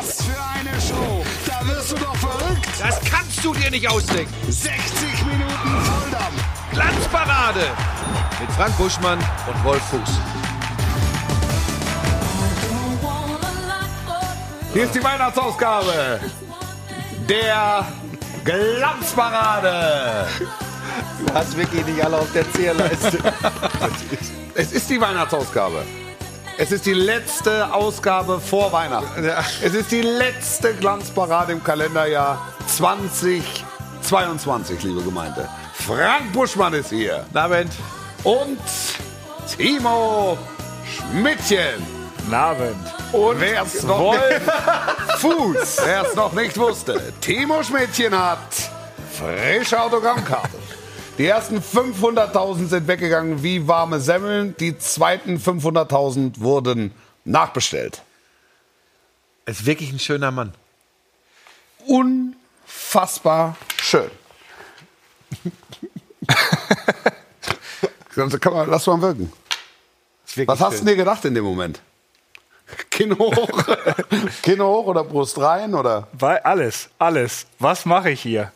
Was für eine Show! Da wirst du doch verrückt! Das kannst du dir nicht ausdenken. 60 Minuten Volldampf! Glanzparade mit Frank Buschmann und Wolf Fuß. Hier ist die Weihnachtsausgabe der Glanzparade. Du hast wirklich nicht alle auf der Zählleiste. Es ist die Weihnachtsausgabe. Es ist die letzte Ausgabe vor Weihnachten. Es ist die letzte Glanzparade im Kalenderjahr 2022, liebe Gemeinde. Frank Buschmann ist hier. Abend. Und Timo Schmidtchen. Guten Abend. Und wer es noch, Wolf Fuß. wer es noch nicht wusste, Timo Schmidtchen hat frische Autogrammkarte. Die ersten 500.000 sind weggegangen wie warme Semmeln. Die zweiten 500.000 wurden nachbestellt. Ist wirklich ein schöner Mann. Unfassbar schön. Kann man, lass mal wirken. Was hast du dir gedacht in dem Moment? Kinn hoch, Kinn hoch oder Brust rein oder? Bei alles, alles. Was mache ich hier?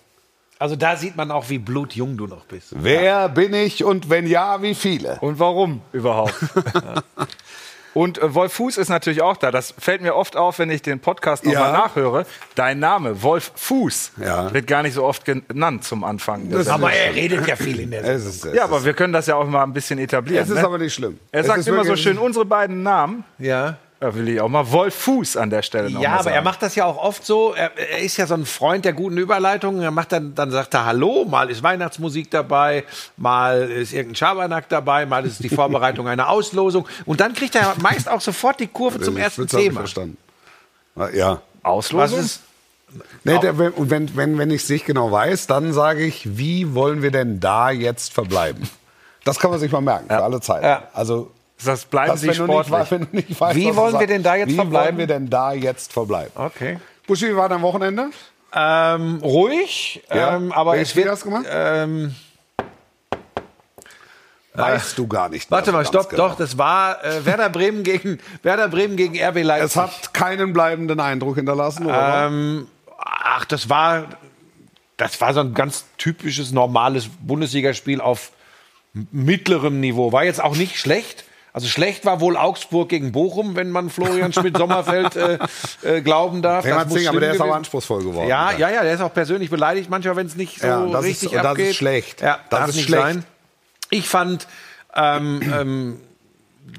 Also da sieht man auch, wie blutjung du noch bist. Wer bin ich und wenn ja, wie viele? Und warum überhaupt? Und äh, Wolf Fuß ist natürlich auch da. Das fällt mir oft auf, wenn ich den Podcast nochmal Ja. nachhöre. Dein Name, Wolf Fuß, Ja. wird gar nicht so oft genannt zum Anfang. Sendung. Aber er redet ja viel in der Es ist, es ja, aber ist, wir können das ja auch mal ein bisschen etablieren. es ist ne? aber nicht schlimm. er Es sagt immer so schön unsere beiden Namen. Ja. Da will ich auch mal Wolf Fuß an der Stelle noch Ja, mal aber sagen. er macht das ja auch oft so. Er, er ist ja so ein Freund der guten Überleitungen. Er macht dann, dann sagt er Hallo, mal ist Weihnachtsmusik dabei, mal ist irgendein Schabernack dabei, mal ist es die Vorbereitung einer Auslosung. Und dann kriegt er meist auch sofort die Kurve zum ersten Thema. verstanden. Ja. Was Auslosung? ist, Nee, der, wenn, und wenn, wenn, wenn ich es nicht genau weiß, dann sage ich, wie wollen wir denn da jetzt verbleiben? Das kann man sich mal merken, für alle Zeit. Ja. Also, das bleiben das, Sie wenn, du nicht, sportlich. weißt- wenn du nicht weißt, Wie wollen wir denn da jetzt wie verbleiben? wollen wir denn da jetzt verbleiben? okay. Buschi, wie war dein Wochenende? Ähm, ruhig, Ja. ähm, aber Welches es wird. Spiel hast du gemacht? Ähm, Weißt du gar nicht. mehr warte mal, stopp, genau. doch, das war äh, Werder Bremen gegen Werder Bremen gegen RB Leipzig. Es hat keinen bleibenden Eindruck hinterlassen, oder? Ähm, ach, das war, das war so ein ganz typisches, normales Bundesligaspiel auf mittlerem Niveau. War jetzt auch nicht schlecht. Also schlecht war wohl Augsburg gegen Bochum, wenn man Florian Schmidt-Sommerfeld äh, äh, glauben darf. Das Ding, aber der ist aber gewesen- anspruchsvoll geworden. Ja, ja, ja, der ist auch persönlich beleidigt manchmal, wenn es nicht so Ja, das ist- richtig und das ist abgeht. schlecht. Ja, Das darf ist nicht schlecht. sein. Ich fand, ähm, ähm,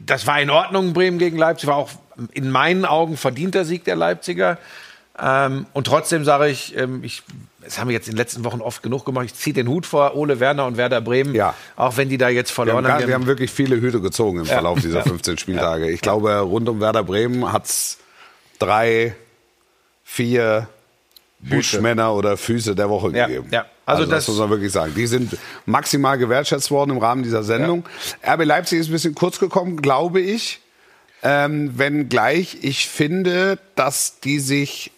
das war in Ordnung, Bremen gegen Leipzig, war auch in meinen Augen verdienter Sieg der Leipziger. Ähm, und trotzdem sage ich, ähm, ich, das haben wir jetzt in den letzten Wochen oft genug gemacht, ich ziehe den Hut vor Ole Werner und Werder Bremen, Ja. auch wenn die da jetzt Wir verloren haben, haben. gar- wir haben wirklich viele Hüte gezogen im Verlauf dieser 15 Spieltage. Ich glaube, rund um Werder Bremen hat es drei, vier Buschmänner oder Füße der Woche Ja, gegeben. ja. Also Also, das, das- muss man wirklich sagen. Die sind maximal gewertschätzt worden im Rahmen dieser Sendung. RB Leipzig ist ein bisschen kurz gekommen, glaube ich. Ähm, wenngleich ich finde, dass die sich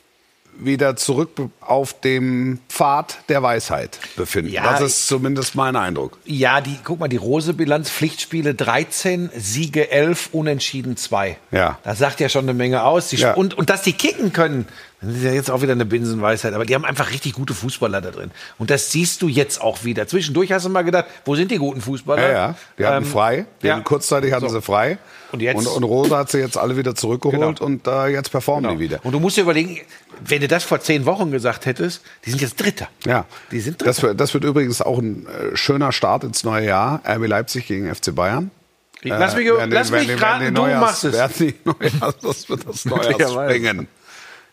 wieder zurück auf dem Pfad der Weisheit befinden. Ja, das ist zumindest mein Eindruck. Ja, die, guck mal, die Rose-Bilanz, Pflichtspiele 13, Siege 11, Unentschieden 2. Ja. Das sagt ja schon eine Menge aus. Die, Ja. und, und dass die kicken können, das ist ja jetzt auch wieder eine Binsenweisheit, aber die haben einfach richtig gute Fußballer da drin. Und das siehst du jetzt auch wieder. Zwischendurch hast du mal gedacht, wo sind die guten Fußballer? Ja, ja. Die hatten Ähm, frei. Die ja. hatten kurzzeitig hatten So. sie frei. Und jetzt- Und, und Rose hat sie jetzt alle wieder zurückgeholt Genau. und äh, jetzt performen die wieder. Und du musst dir überlegen, wenn du das vor zehn Wochen gesagt hättest, die sind jetzt Dritter. Ja. Die sind das Dritter. wird, das wird übrigens auch ein äh, schöner Start ins neue Jahr. RB Leipzig gegen FC Bayern. lass mich, Äh, lass werden mich raten, du Neujahrs- machst es. werden die Neujahrs, das wird das. Neujahrsspringen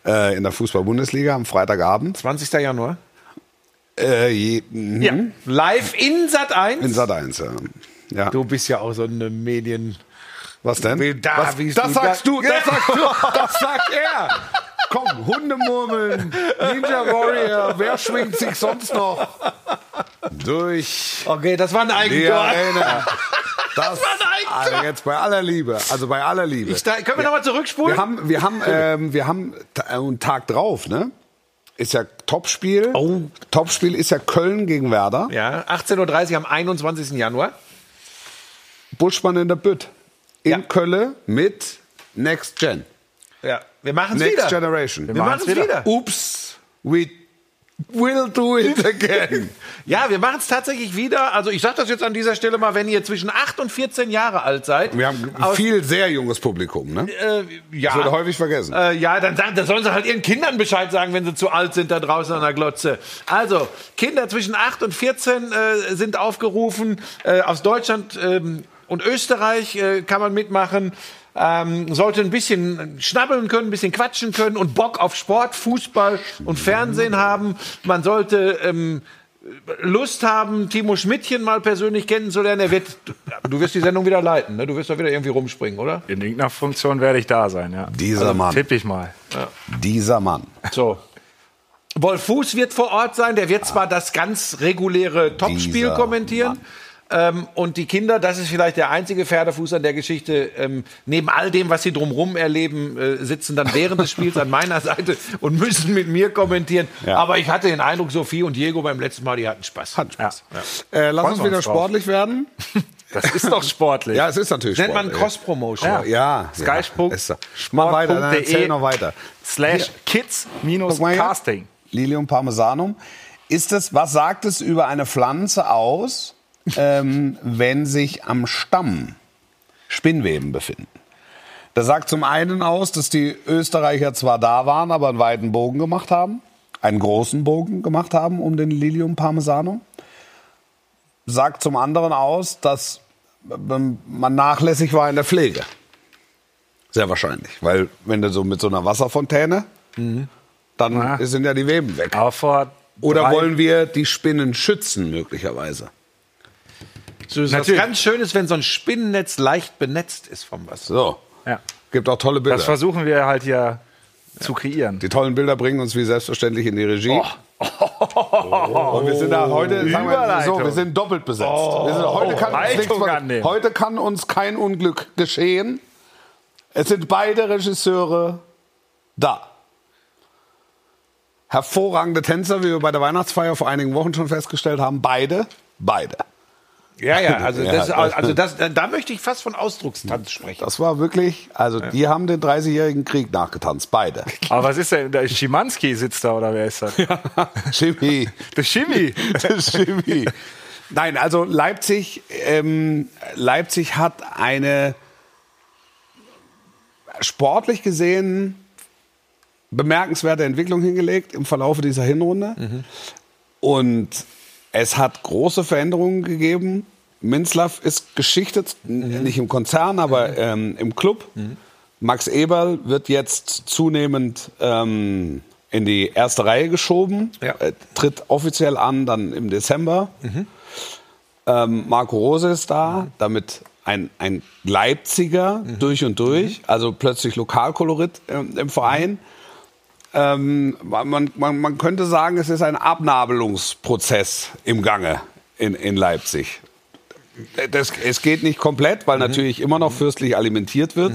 äh, in der Fußball-Bundesliga am Freitagabend. 20. Januar. Äh, je, mhm. Ja. Live in Sat 1. In Sat 1, ja. ja. Du bist ja auch so eine Medien. Was denn? Da- Was, das du sagst da- du, das sagst du, das sagt er. Komm, Hundemurmeln, Ninja Warrior, wer schwingt sich sonst noch durch Okay, das war ein Eigentor. Arena? Das, war ein Eigentor. also jetzt bei aller Liebe, also bei aller Liebe. Ich, da, können wir nochmal zurückspulen? Wir haben, wir haben, ähm, wir haben äh, einen Tag drauf, ne? Ist ja Topspiel. Oh. Topspiel ist ja Köln gegen Werder. ja, 18.30 Uhr am 21. Januar. Buschmann in der Bütt. In Ja. Köln mit Next Gen. Ja. Wir machen's Next wieder. Generation. Wir machen's machen's wieder. Oops, we will do it again. Ja, wir machen es tatsächlich wieder. Also ich sage das jetzt an dieser Stelle mal, wenn ihr zwischen 8 und 14 Jahre alt seid. Wir haben aus- viel sehr junges Publikum, ne? äh, ja. Das wird häufig vergessen. Äh, ja, dann, sagen, dann sollen sie halt ihren Kindern Bescheid sagen, wenn sie zu alt sind da draußen an der Glotze. Also, Kinder zwischen 8 und 14 äh, sind aufgerufen. Äh, aus Deutschland ähm, und Österreich äh, kann man mitmachen. Ähm, sollte ein bisschen schnabbeln können, ein bisschen quatschen können und Bock auf Sport, Fußball und Fernsehen haben. Man sollte ähm, Lust haben, Timo Schmidtchen mal persönlich kennenzulernen. Er wird, du wirst die Sendung wieder leiten, ne? Du wirst doch wieder irgendwie rumspringen, oder? In irgendeiner Funktion werde ich da sein, ja. Dieser Mann. Tipp ich mal. Dieser Mann. So. Wolf Fuß wird vor Ort sein. Der wird zwar das ganz reguläre Topspiel kommentieren. Ähm, und die Kinder, das ist vielleicht der einzige Pferdefuß an der Geschichte. Ähm, neben all dem, was sie drumherum erleben, äh, sitzen dann während des Spiels an meiner Seite und müssen mit mir kommentieren. Ja. Aber ich hatte den Eindruck, Sophie und Diego beim letzten Mal, die hatten Spaß. Hat Spaß. Ja. Äh, lass uns wieder uns drauf. sportlich werden. Das ist doch sportlich. Ja, es ist natürlich Nennt man sportlich. Cross-Promotion. Ja, ja. Ist so. Mach weiter, dann Sport.de erzähl noch weiter. Slash Kids minus. Casting. Lilium parmesanum. Ist es, was sagt es über eine Pflanze aus, ähm, wenn sich am Stamm Spinnweben befinden? Das sagt zum einen aus, dass die Österreicher zwar da waren, aber einen weiten Bogen gemacht haben, einen großen Bogen gemacht haben um den Lilium parmesanum. Sagt zum anderen aus, dass ähm, man nachlässig war in der Pflege. Sehr wahrscheinlich, weil wenn du so mit so einer Wasserfontäne, dann Ja. sind ja die Weben weg. Oder wollen wir die Spinnen schützen möglicherweise? So ist was Natürlich. ganz Schönes, wenn so ein Spinnennetz leicht benetzt ist vom Wasser. So, Ja. gibt auch tolle Bilder. Das versuchen wir halt hier zu kreieren. Die tollen Bilder bringen uns wie selbstverständlich in die Regie. Und wir sind da heute, sagen wir, so, wir sind doppelt besetzt. wir sind, heute, kann uns nichts heute kann uns kein Unglück geschehen. Es sind beide Regisseure da. Hervorragende Tänzer, wie wir bei der Weihnachtsfeier vor einigen Wochen schon festgestellt haben. Beide, beide. Ja, ja, also, Ja, das, also das, da möchte ich fast von Ausdruckstanz sprechen. Das war wirklich, also die haben den 30-jährigen Krieg nachgetanzt, beide. Aber was ist denn? Der Schimanski sitzt da oder wer ist das? Chemie. Der Schimi. Chemie. Nein, also Leipzig, ähm, Leipzig hat eine sportlich gesehen bemerkenswerte Entwicklung hingelegt im Verlauf dieser Hinrunde. Und es hat große Veränderungen gegeben. Minzlaff ist geschichtet, n- nicht im Konzern, aber ähm, im Club. Max Eberl wird jetzt zunehmend ähm, in die erste Reihe geschoben, Ja. äh, tritt offiziell an dann im Dezember. Ähm, Marco Rose ist da, damit ein, ein Leipziger durch und durch, also plötzlich Lokalkolorit ähm, im Verein. Ähm, man, man, man könnte sagen, es ist ein Abnabelungsprozess im Gange in, in Leipzig. Das, es geht nicht komplett, weil natürlich immer noch fürstlich alimentiert wird.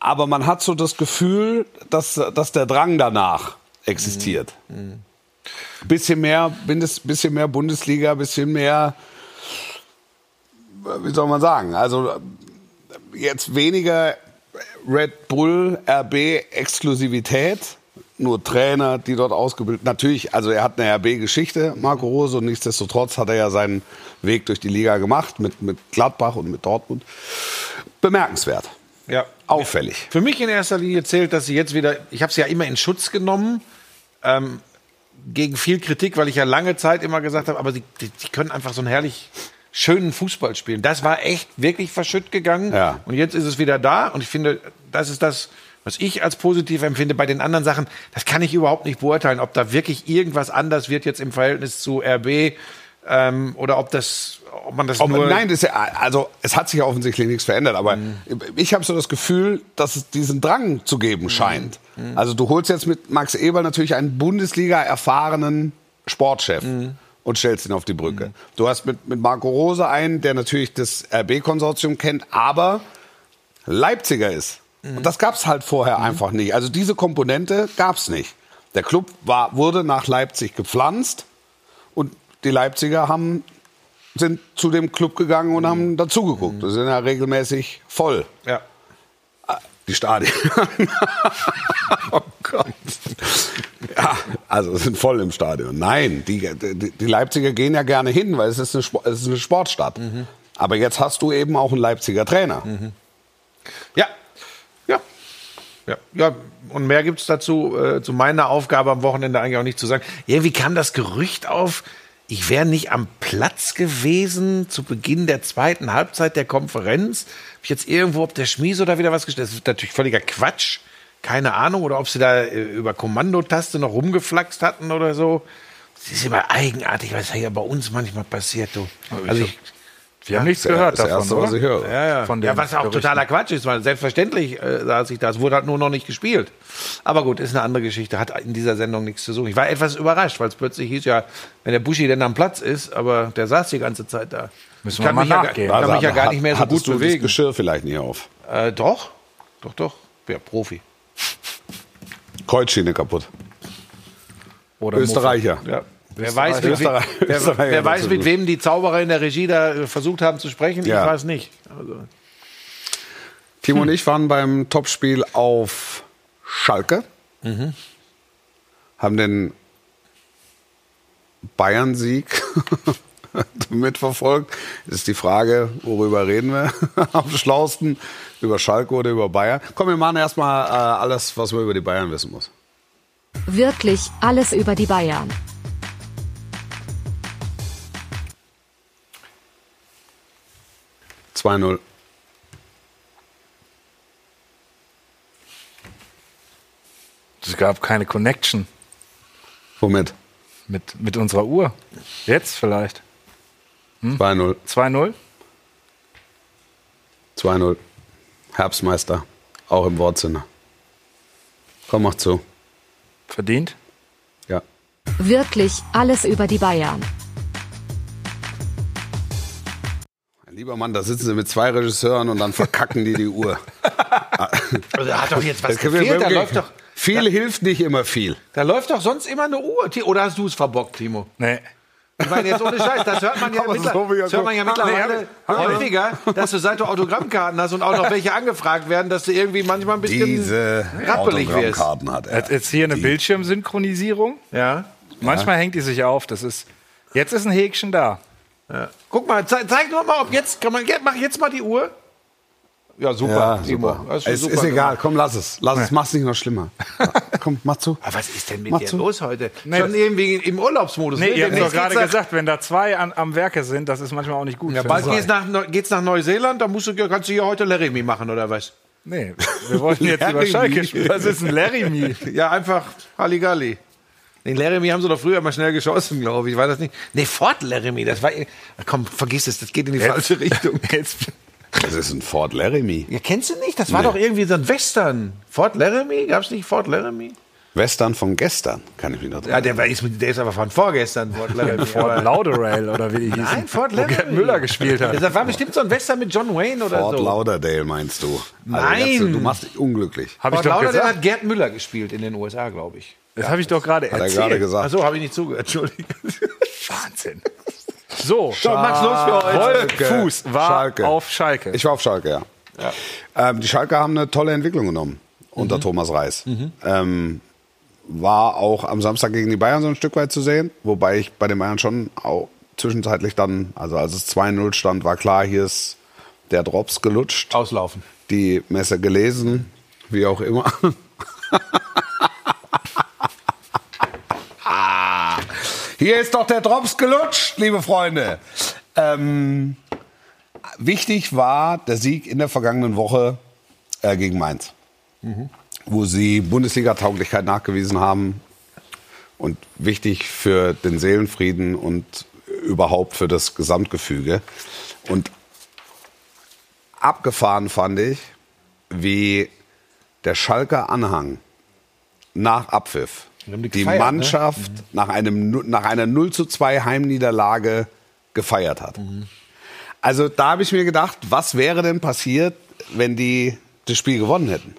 Aber man hat so das Gefühl, dass, dass der Drang danach existiert. Bisschen mehr, bisschen mehr Bundesliga, bisschen mehr, wie soll man sagen, also jetzt weniger Red Bull RB Exklusivität, nur Trainer, die dort ausgebildet. Natürlich, also er hat eine RB-Geschichte, Marco Rose, und nichtsdestotrotz hat er ja seinen Weg durch die Liga gemacht mit, mit Gladbach und mit Dortmund. Bemerkenswert, Ja. auffällig. Für mich in erster Linie zählt, dass sie jetzt wieder, ich habe sie ja immer in Schutz genommen, ähm, gegen viel Kritik, weil ich ja lange Zeit immer gesagt habe, aber sie, können einfach so einen herrlich schönen Fußball spielen. Das war echt wirklich verschütt gegangen. Ja. Und jetzt ist es wieder da und ich finde, das ist das, was ich als positiv empfinde. Bei den anderen Sachen, das kann ich überhaupt nicht beurteilen, ob da wirklich irgendwas anders wird jetzt im Verhältnis zu RB ähm, oder ob das, ob man das Aber nur... nein, das ist ja, also es hat sich ja offensichtlich nichts verändert, aber ich habe so das Gefühl, dass es diesen Drang zu geben scheint. Also du holst jetzt mit Max Eberl natürlich einen Bundesliga erfahrenen Sportchef und stellst ihn auf die Brücke. Du hast mit, mit Marco Rose einen, der natürlich das RB-Konsortium kennt, aber Leipziger ist. Und das gab es halt vorher einfach nicht. Also diese Komponente gab es nicht. Der Club war, wurde nach Leipzig gepflanzt und die Leipziger haben, sind zu dem Club gegangen und haben dazugeguckt. Das sind ja regelmäßig voll. Ja. Die Stadien. oh Gott. Ja, also sind voll im Stadion. Nein, die, die, die Leipziger gehen ja gerne hin, weil es ist eine, es ist eine Sportstadt. Aber jetzt hast du eben auch einen Leipziger Trainer. Ja. Ja. Ja. ja. Und mehr gibt es dazu, äh, zu meiner Aufgabe am Wochenende eigentlich auch nicht zu sagen. Irgendwie kam das Gerücht auf, ich wäre nicht am Platz gewesen zu Beginn der zweiten Halbzeit der Konferenz. Hab ich jetzt irgendwo, ob der Schmies oder wieder was gestellt Das ist natürlich völliger Quatsch. Keine Ahnung. Oder ob sie da äh, über Kommandotaste noch rumgeflaxt hatten oder so. Das ist immer eigenartig, was ja bei uns manchmal passiert, du. Also ich, Wir haben nichts Das ist gehört das davon, Erste, oder? was ich höre. ja, ja. Von ja, was auch Gerüchten. totaler Quatsch ist, weil selbstverständlich äh, saß ich da. Es wurde halt nur noch nicht gespielt. Aber gut, ist eine andere Geschichte. Hat in dieser Sendung nichts zu suchen. Ich war etwas überrascht, weil es plötzlich hieß, ja, wenn der Buschi denn am Platz ist, aber der saß die ganze Zeit da. Müssen Ich wir kann mal mich ja, nachgehen. Kann mich ja gar Hat- nicht mehr so gut du bewegen. das Geschirr vielleicht nicht auf. Äh, doch, doch, doch. Ja, Profi. Kreuzschiene kaputt. Oder Österreicher. Ja. Wer weiß, mit, wem, Österreich- wer, wer weiß, mit wem die Zauberer in der Regie da äh, versucht haben zu sprechen, Ja. ich weiß nicht. Also, Timo und ich waren beim Topspiel auf Schalke. Haben den Bayern-Sieg mitverfolgt. Ist die Frage, worüber reden wir am schlausten? Über Schalke oder über Bayern? Komm, wir machen erstmal äh, alles, was man über die Bayern wissen muss. Wirklich alles über die Bayern. 2-0. Es gab keine Connection Womit? mit, mit unserer Uhr. Jetzt vielleicht. 2-0. 2-0? 2-0. Herbstmeister. Auch im Wortsinne. Komm, mach zu. Verdient? Ja. Wirklich alles über die Bayern. Lieber Mann, da sitzen sie mit zwei Regisseuren und dann verkacken die die Uhr. also da hat doch jetzt was gefehlt. Da läuft, doch, viel hilft nicht immer viel. da läuft doch sonst immer eine Uhr. Oder hast du es verbockt, Timo? Nee. Ich meine, jetzt ohne Scheiß, das hört man ja, mittler so das hört man ja mittlerweile häufiger, dass du seit du Autogrammkarten hast und auch noch welche angefragt werden, dass du irgendwie manchmal ein bisschen Diese rappelig wirst. Autogrammkarten hat er. Jetzt, hier eine Bildschirmsynchronisierung. Ja. Manchmal hängt die sich auf. Das ist. Jetzt ist ein Häkchen da. Guck mal, zeig, zeig nur mal, ob jetzt, kann man, mach jetzt mal die Uhr. Ja, super, Ja, Timo. super. Du Es super ist egal, komm, lass es. Lass es, mach's nicht noch schlimmer. Ja, komm, mach zu. Aber was ist denn mit Mach dir zu. los heute? Nee, Schon irgendwie im Urlaubsmodus. Nee, ne? ihr habt doch gerade gesagt, wenn da zwei an, am Werke sind, das ist manchmal auch nicht gut. Ja, bald geht's nach, geht's nach Neuseeland, da musst du, kannst du hier heute Laramie machen, oder was? Nee, wir wollten jetzt über Schalke spielen. Was ist ein Larry Me? Ja, einfach Halligalli. Den Laramie haben sie doch früher mal schnell geschossen, glaube ich. War das nicht? Nee, Fort Laramie, das war. Komm, vergiss es, das geht in die falsche Richtung. Jetzt, Das ist ein Fort Laramie. Ja, kennst du nicht? Das war doch irgendwie so ein Western. Fort Laramie? Gab's nicht Fort Laramie? Western von gestern, kann ich mich noch dran Ja, der, war, ist, mit- der ist aber von vorgestern, Fort Laramie. Fort Lauderdale oder wie die hießen. Nein, Fort wo Laramie. Gerd Müller gespielt hat. Das war bestimmt so ein Western mit John Wayne oder Fort so. Lauderdale meinst du? Nein. jetzt, du machst dich unglücklich. Hab Fort Lauderdale gesagt. hat Gerd Müller gespielt in den USA, glaube ich. Das habe ich doch gerade Hat er erzählt. gerade gesagt. Achso, habe ich nicht zugehört, Entschuldigung. Wahnsinn. So, So, Max, los für heute. Wolf Fuß war Schalke. auf Schalke. Ich war auf Schalke, ja. Ähm, die Schalke haben eine tolle Entwicklung genommen unter Thomas Reis. Ähm, war auch am Samstag gegen die Bayern so ein Stück weit zu sehen, wobei ich bei den Bayern schon auch zwischenzeitlich dann, also als es 2-0 stand, war klar, hier ist der Drops gelutscht, Auslaufen. die Messe gelesen, wie auch immer. Hier ist doch der Drops gelutscht, liebe Freunde. Ähm, wichtig war der Sieg in der vergangenen Woche äh, gegen Mainz, wo sie Bundesliga-Tauglichkeit nachgewiesen haben und wichtig für den Seelenfrieden und überhaupt für das Gesamtgefüge. Und abgefahren fand ich, wie der Schalker Anhang nach Abpfiff die die gefeiert, ne? Mannschaft nach, einem, nach einer 0 zu 2 Heimniederlage gefeiert hat. Also da habe ich mir gedacht, was wäre denn passiert, wenn die das Spiel gewonnen hätten?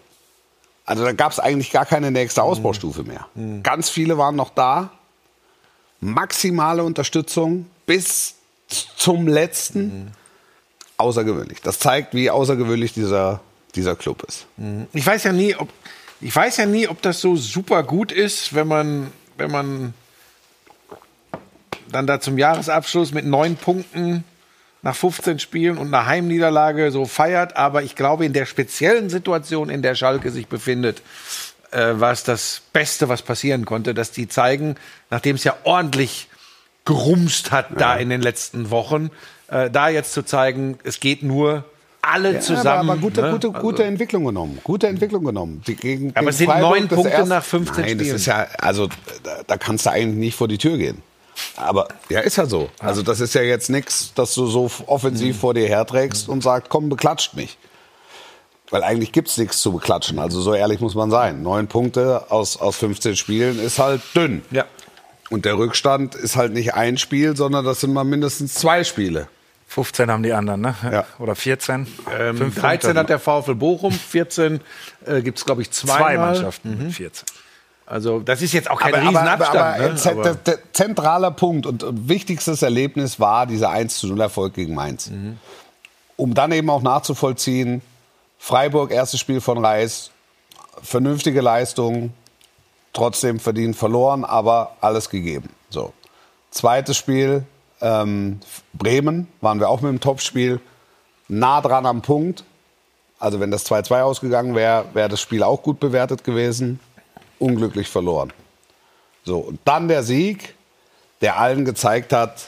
Also da gab es eigentlich gar keine nächste Ausbaustufe mehr. Ganz viele waren noch da. Maximale Unterstützung bis zum letzten. Außergewöhnlich. Das zeigt, wie außergewöhnlich dieser, dieser Club ist. Ich weiß ja nie, ob ich weiß ja nie, ob das so super gut ist, wenn man, wenn man dann da zum Jahresabschluss mit neun Punkten nach 15 Spielen und einer Heimniederlage so feiert. Aber ich glaube, in der speziellen Situation, in der Schalke sich befindet, äh, war es das Beste, was passieren konnte, dass die zeigen, nachdem es ja ordentlich gerumst hat da in den letzten Wochen, äh, da jetzt zu zeigen, es geht nur alle zusammen. Aber, gute, ne? gute, gute Entwicklung genommen. Gute Entwicklung genommen. Die gegen, Aber es sind neun das Punkte erste- nach 15 Nein, das Spielen. ist ja, also da, da kannst du eigentlich nicht vor die Tür gehen. Aber ja, ist ja so. Also das ist ja jetzt nichts, dass du so offensiv Mhm. vor dir herträgst und sagst, komm, beklatscht mich. Weil eigentlich gibt's nichts zu beklatschen. Also so ehrlich muss man sein. Neun Punkte aus, aus 15 Spielen ist halt dünn. Ja. Und der Rückstand ist halt nicht ein Spiel, sondern das sind mal mindestens zwei Spiele. 15 haben die anderen, ne? Ja. Oder 14. Ähm, Fünf 13 Punkte. hat der VfL Bochum, 14 äh, gibt es, glaube ich, zweimal. zwei Mannschaften mit 14. Also das ist jetzt auch kein aber, aber, Riesenabstand. aber, ne? z- Aber- der, zentraler Punkt und, und wichtigstes Erlebnis war dieser 1 zu 0 Erfolg gegen Mainz. Mhm. Um dann eben auch nachzuvollziehen, Freiburg, erstes Spiel von Reis, vernünftige Leistung, trotzdem verdient verloren, aber alles gegeben. So. Zweites Spiel, ähm, Bremen, waren wir auch mit dem Topspiel, nah dran am Punkt. Also wenn das 2-2 ausgegangen wäre, wäre das Spiel auch gut bewertet gewesen. Unglücklich verloren. So, und dann der Sieg, der allen gezeigt hat,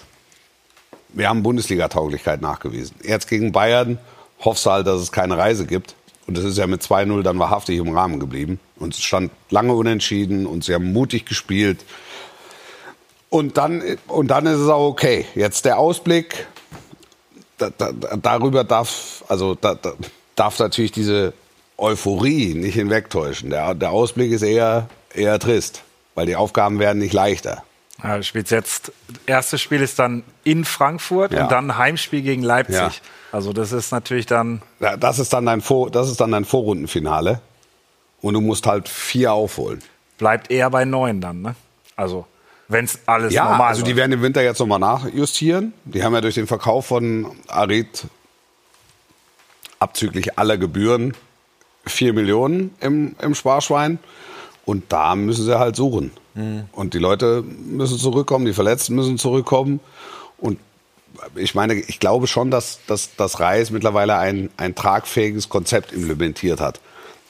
wir haben Bundesliga-Tauglichkeit nachgewiesen. Jetzt gegen Bayern hoffst du halt, dass es keine Reise gibt. Und es ist ja mit 2-0 dann wahrhaftig im Rahmen geblieben. Und es stand lange unentschieden und sie haben mutig gespielt. Und dann, und dann ist es auch okay. Jetzt der Ausblick, da, da, darüber darf, also da, da, darf natürlich diese Euphorie nicht hinwegtäuschen. Der, der Ausblick ist eher, eher trist, weil die Aufgaben werden nicht leichter. Ja, du spielst jetzt, erstes Spiel ist dann in Frankfurt Ja. und dann Heimspiel gegen Leipzig. Ja. Also das ist natürlich dann, Ja, Das ist dann dein, Vor, das ist dann dein Vorrundenfinale. Und du musst halt vier aufholen. bleibt eher bei neun dann, ne? Also, wenn es alles Ja, normal also die werden im Winter jetzt nochmal nachjustieren. Die haben ja durch den Verkauf von Arid abzüglich aller Gebühren 4 Millionen im, im Sparschwein. Und da müssen sie halt suchen. Und die Leute müssen zurückkommen, die Verletzten müssen zurückkommen. Und ich meine, ich glaube schon, dass, dass, dass Reis mittlerweile ein, ein tragfähiges Konzept implementiert hat.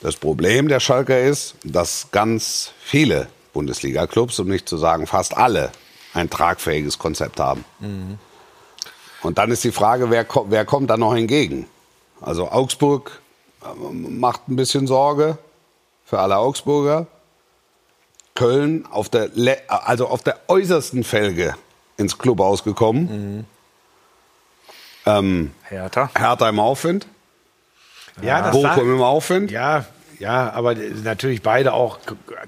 Das Problem der Schalker ist, dass ganz viele Bundesliga-Clubs, um nicht zu sagen fast alle, ein tragfähiges Konzept haben. Und dann ist die Frage, wer, wer kommt da noch hingegen? Also Augsburg ähm, macht ein bisschen Sorge für alle Augsburger. Köln auf der, le- also auf der äußersten Felge ins Clubhaus gekommen. Ähm, Hertha. Hertha im Aufwind, ja, das Bochum war, im Aufwind. ja, ja, aber natürlich beide auch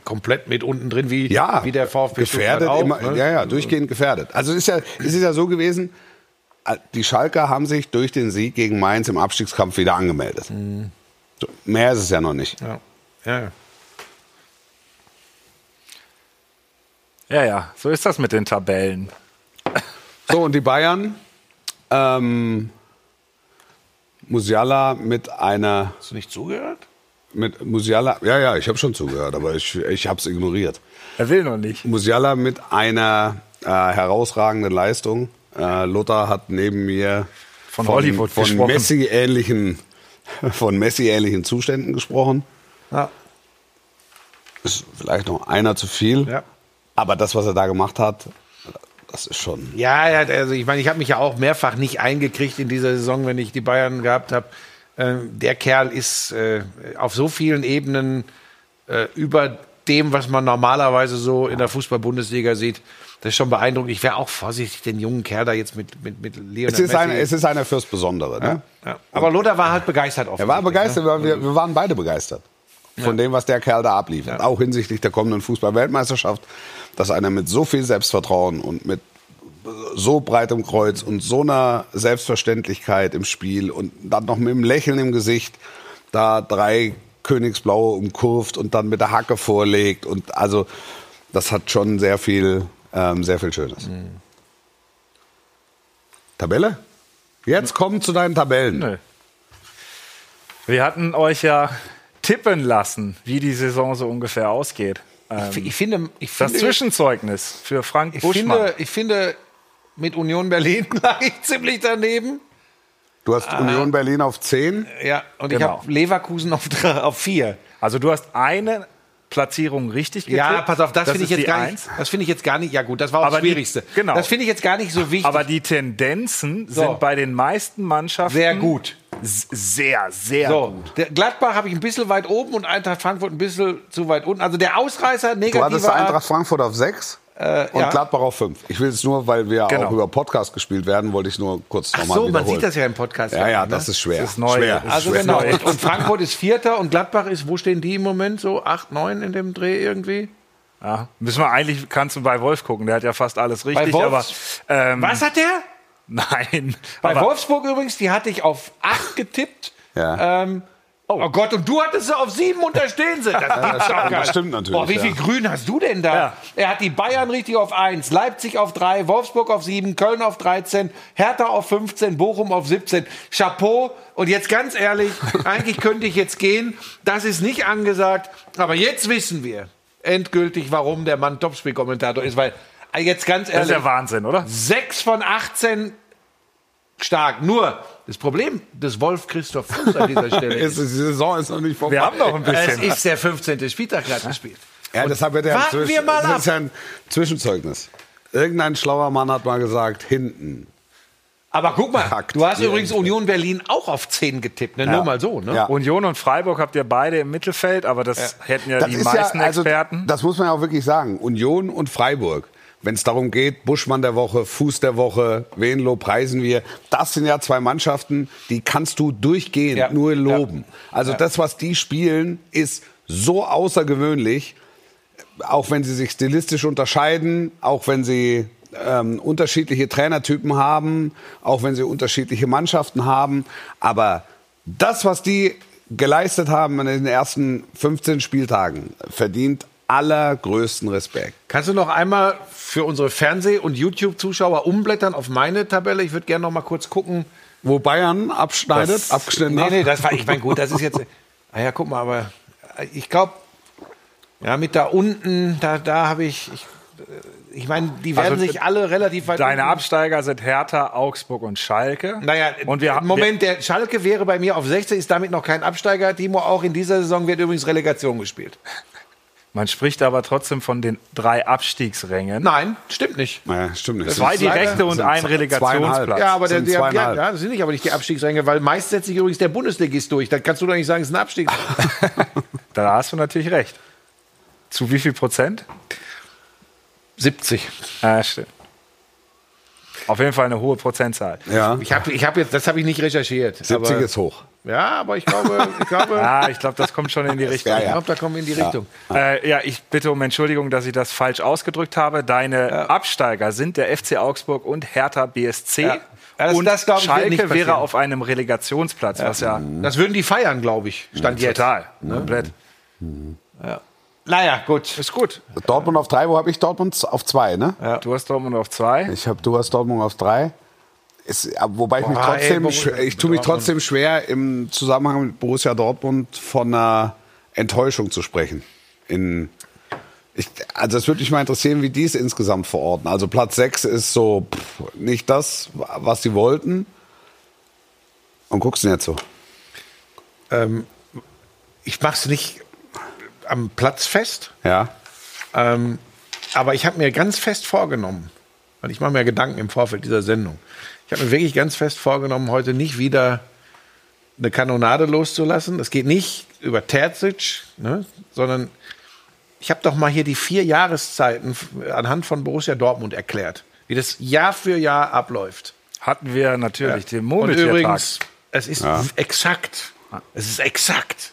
komplett mit unten drin, wie, Ja, wie der VfB gefährdet, auch, immer, ne? ja, ja, durchgehend gefährdet. Also es ist ja, es ist ja so gewesen, äh, die Schalker haben sich durch den Sieg gegen Mainz im Abstiegskampf wieder angemeldet. So, mehr ist es ja noch nicht. Ja. Ja. Ja, ja, so ist das mit den Tabellen. So, und die Bayern, ähm, Musiala mit einer, Hast du nicht zugehört? Mit Musiala, ja, ja, ich habe schon zugehört, aber ich, ich habe es ignoriert. Er will noch nicht. Musiala mit einer äh, herausragenden Leistung. Äh, Lothar hat neben mir Von Hollywood von gesprochen. Messi-ähnlichen von Messi-ähnlichen Zuständen gesprochen. Ja. Ist vielleicht noch einer zu viel. Ja. Aber das, was er da gemacht hat, das ist schon. Ja, ja, also ich meine, ich habe mich ja auch mehrfach nicht eingekriegt in dieser Saison, wenn ich die Bayern gehabt habe. Ähm, der Kerl ist äh, auf so vielen Ebenen äh, über dem, was man normalerweise so in der Fußball-Bundesliga sieht. Das ist schon beeindruckend. Ich wäre auch vorsichtig, den jungen Kerl da jetzt mit, mit, mit Lionel Es ist, Messi. eine, es ist einer fürs Besondere. Ne? ja. Aber Lothar war halt begeistert. Er war begeistert, Ne? wir, wir waren beide begeistert von dem, was der Kerl da abliefert. Auch hinsichtlich der kommenden Fußball-Weltmeisterschaft, dass einer mit so viel Selbstvertrauen und mit so breitem Kreuz und so einer Selbstverständlichkeit im Spiel und dann noch mit einem Lächeln im Gesicht da drei Königsblaue umkurvt und dann mit der Hacke vorlegt und also das hat schon sehr viel, ähm, sehr viel Schönes. Tabelle? Jetzt kommen zu deinen Tabellen. Nö. Wir hatten euch ja tippen lassen, wie die Saison so ungefähr ausgeht. Ähm, Ich finde, ich das finde, Zwischenzeugnis für Frank ich Buschmann. finde, ich finde, mit Union Berlin lag ich ziemlich daneben. Du hast Union Berlin auf 10. Ja, und ich Genau. habe Leverkusen auf, auf vier. also du hast eine Platzierung richtig getippt. Ja, pass auf, das, finde ist ich jetzt die gar nicht. Das finde ich jetzt gar nicht. Ja gut, das war auch Aber das die- Schwierigste. genau. Das finde ich jetzt gar nicht so wichtig. Aber die Tendenzen So. sind bei den meisten Mannschaften sehr gut. Sehr, sehr So, gut. Gladbach habe ich ein bisschen weit oben und Eintracht Frankfurt ein bisschen zu weit unten. Also der Ausreißer Du negativer hattest Art. Eintracht Frankfurt auf 6 und ja. Gladbach auf 5. Ich will es nur, weil wir Genau. auch über Podcast gespielt werden, wollte ich nur kurz Ach nochmal so, man wiederholen. sieht das ja im Podcast. Ja, ja, ne? das ist schwer. Das ist neu. Schwer. Also schwer. genau. Und, Frankfurt ist Vierter und Gladbach ist, wo stehen die im Moment? So 8, 9 in dem Dreh irgendwie? Ja, müssen wir eigentlich, kannst du bei Wolf gucken, der hat ja fast alles richtig, aber ähm, Was hat der? nein. Bei aber, Wolfsburg übrigens, die hatte ich auf 8 getippt. Ja. Ähm, oh. Gott, und du hattest sie auf 7 und da stehen sie. Das, gibt's doch gar das stimmt natürlich, Boah, wie ja. viel Grün hast du denn da? Ja. Er hat die Bayern richtig auf 1, Leipzig auf 3, Wolfsburg auf 7, Köln auf 13, Hertha auf 15, Bochum auf 17. Chapeau. Und jetzt ganz ehrlich, eigentlich könnte ich jetzt gehen. Das ist nicht angesagt. Aber jetzt wissen wir endgültig, warum der Mann Topspielkommentator ist. Weil, äh, jetzt ganz das ist ehrlich, ja Wahnsinn, oder? 6 von 18 stark. Nur das Problem des Wolf Christoph Fuß an dieser Stelle Ist, ist, die Saison ist noch nicht vorbei. Wir haben noch ein es bisschen. ist der 15. Spieltag gerade gespielt. Ja, deshalb wird er warten Zwischen- wir mal das ab. ist ja ein Zwischenzeugnis. Irgendein schlauer Mann hat mal gesagt, hinten. Aber guck mal, du hast ihr übrigens. Union Berlin auch auf 10 getippt, ne? Nur mal so, ne? Ja. Union und Freiburg habt ihr beide im Mittelfeld, aber das hätten ja Das die ist meisten ja, also, Experten. Das muss man ja auch wirklich sagen. Union und Freiburg. Wenn es darum geht, Buschmann der Woche, Fuß der Woche, wen preisen wir, das sind ja zwei Mannschaften, die kannst du durchgehend Ja. nur loben. Also das, was die spielen, ist so außergewöhnlich, auch wenn sie sich stilistisch unterscheiden, auch wenn sie ähm, unterschiedliche Trainertypen haben, auch wenn sie unterschiedliche Mannschaften haben. Aber das, was die geleistet haben in den ersten 15 Spieltagen, verdient allergrößten Respekt. Kannst du noch einmal für unsere Fernseh- und YouTube-Zuschauer umblättern auf meine Tabelle? Ich würde gerne noch mal kurz gucken. Wo Bayern abschneidet, Das- abgeschnitten Nee, hat. nee, das war, ich meine, gut, das ist jetzt, ah ja, guck mal, aber ich glaube, ja, mit da unten, da, da habe ich, ich, ich meine, die werden Also, sich alle relativ weit Deine Absteiger sind Hertha, Augsburg und Schalke. Naja, und wir haben Moment, der Schalke wäre bei mir auf 16, ist damit noch kein Absteiger. Timo, auch in dieser Saison wird übrigens Relegation gespielt. Man spricht aber trotzdem von den drei Abstiegsrängen. Nein, stimmt nicht. Naja, stimmt nicht. Zwei direkte und ein Relegationsplatz. Ja, aber der, Sind der, ja, das sind nicht aber nicht die Abstiegsränge, weil meist setzt sich übrigens der Bundesligist durch. Da kannst du doch nicht sagen, es ist ein Abstieg. Da hast du natürlich recht. Zu wie viel Prozent? 70. Ja, stimmt. Auf jeden Fall eine hohe Prozentzahl. Ja, Ich habe ich hab jetzt, das habe ich nicht recherchiert. 70 aber, ist hoch. Ja, aber ich glaube, ich glaube, Ah, ich glaube, das kommt schon in die Richtung. Ja, ich ja. glaube, da kommen wir in die Richtung. Äh, ja, ich bitte um Entschuldigung, dass ich das falsch ausgedrückt habe. Deine Absteiger sind der FC Augsburg und Hertha BSC. Ja. Ja, das- und das, ich, Schalke wäre auf einem Relegationsplatz, was ja Das würden die feiern, glaube ich. Stand jetzt. total komplett. Naja, gut. Ist gut. Dortmund auf drei, wo habe ich Dortmund auf zwei, ne? Du hast Dortmund auf zwei. Ich habe, du hast Dortmund auf drei. Aber wobei ich mich Boah, trotzdem, ey, schwer- ich tue mich trotzdem schwer, im Zusammenhang mit Borussia Dortmund von einer Enttäuschung zu sprechen. In, ich, also es würde mich mal interessieren, wie die es insgesamt verorten. Also Platz 6 ist so pff, nicht das, was sie wollten. Und guckst du nicht so. Ich mache es nicht am Platz fest, Ja. ähm, aber ich habe mir ganz fest vorgenommen, weil ich mache mir Gedanken im Vorfeld dieser Sendung. Ich habe mir wirklich ganz fest vorgenommen, heute nicht wieder eine Kanonade loszulassen. Das geht nicht über Terzic, ne, sondern ich habe doch mal hier die vier Jahreszeiten anhand von Borussia Dortmund erklärt, wie das Jahr für Jahr abläuft. Hatten wir natürlich den Und Murmeltiertag. übrigens, es ist exakt, es ist exakt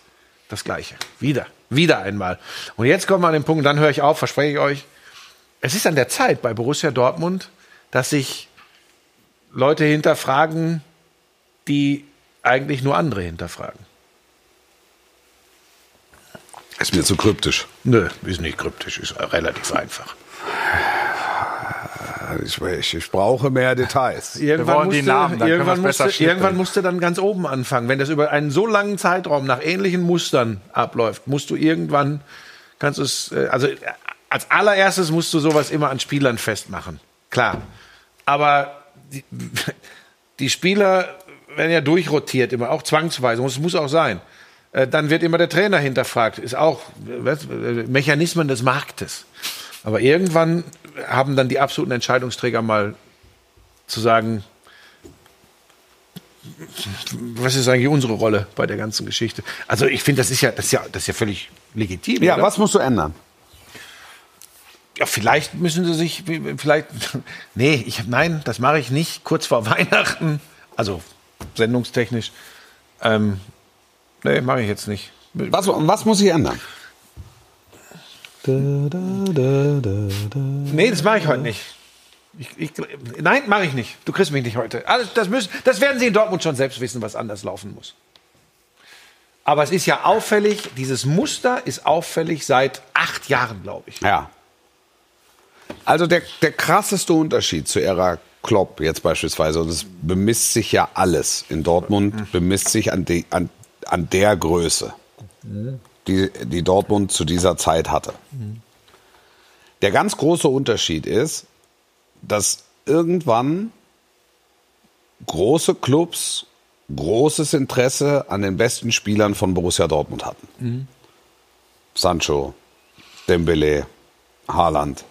das Gleiche. Wieder, wieder einmal. Und jetzt kommen wir an den Punkt, und dann höre ich auf, verspreche ich euch. Es ist an der Zeit bei Borussia Dortmund, dass sich Leute hinterfragen, die eigentlich nur andere hinterfragen. Ist mir zu kryptisch. Nö, ist nicht kryptisch, ist relativ einfach. Ich, ich, ich brauche mehr Details. Irgendwann, musste, Namen, irgendwann, musste, irgendwann musste dann ganz oben anfangen. Wenn das über einen so langen Zeitraum nach ähnlichen Mustern abläuft, musst du irgendwann, kannst du es, äh, also äh, als allererstes musst du sowas immer an Spielern festmachen. Klar. Aber die, die Spieler werden ja durchrotiert immer, auch zwangsweise. Und es muss auch sein. Äh, Dann wird immer der Trainer hinterfragt. Ist auch was, Mechanismen des Marktes. Aber irgendwann haben dann die absoluten Entscheidungsträger mal zu sagen, was ist eigentlich unsere Rolle bei der ganzen Geschichte? Also ich finde, das ist ja, das ist ja, das ist ja völlig legitim. Ja, oder? was musst du ändern? Ja, vielleicht müssen sie sich, vielleicht, nee, ich, nein, das mache ich nicht kurz vor Weihnachten, also sendungstechnisch. Ähm, nee, mache ich jetzt nicht. Was, was muss ich ändern? Nee, das mache ich heute nicht. Ich, ich, nein, mache ich nicht. Du kriegst mich nicht heute. Alles, das, müssen, das werden sie in Dortmund schon selbst wissen, was anders laufen muss. Aber es ist ja auffällig, dieses Muster ist auffällig seit acht Jahren, glaube ich. Ja. Also der, der krasseste Unterschied zu Ära Klopp jetzt beispielsweise, und es bemisst sich ja alles in Dortmund, bemisst sich an, die, an, an der Größe, die, die Dortmund zu dieser Zeit hatte. Der ganz große Unterschied ist, dass irgendwann große Clubs großes Interesse an den besten Spielern von Borussia Dortmund hatten. Sancho, Dembele, Haaland,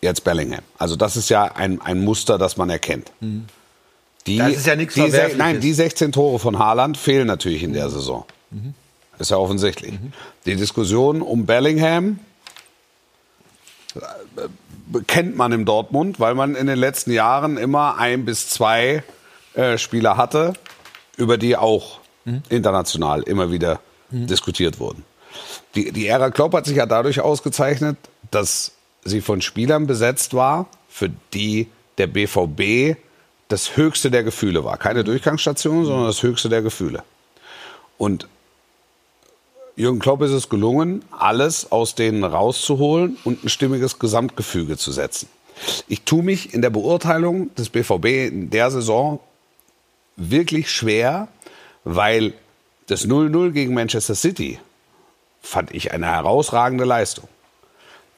jetzt Bellingham. Also das ist ja ein, ein Muster, das man erkennt. Die, Das ist ja nichts die. Nein, die 16 Tore von Haaland fehlen natürlich in der Saison. Ist ja offensichtlich. Die Diskussion um Bellingham äh, kennt man im Dortmund, weil man in den letzten Jahren immer ein bis zwei äh, Spieler hatte, über die auch international immer wieder diskutiert wurden. Die, die Ära Klopp hat sich ja dadurch ausgezeichnet, dass sie von Spielern besetzt war, für die der BVB das höchste der Gefühle war. Keine Durchgangsstation, sondern das höchste der Gefühle. Und Jürgen Klopp ist es gelungen, alles aus denen rauszuholen und ein stimmiges Gesamtgefüge zu setzen. Ich tue mich in der Beurteilung des BVB in der Saison wirklich schwer, weil das 0-0 gegen Manchester City fand ich eine herausragende Leistung.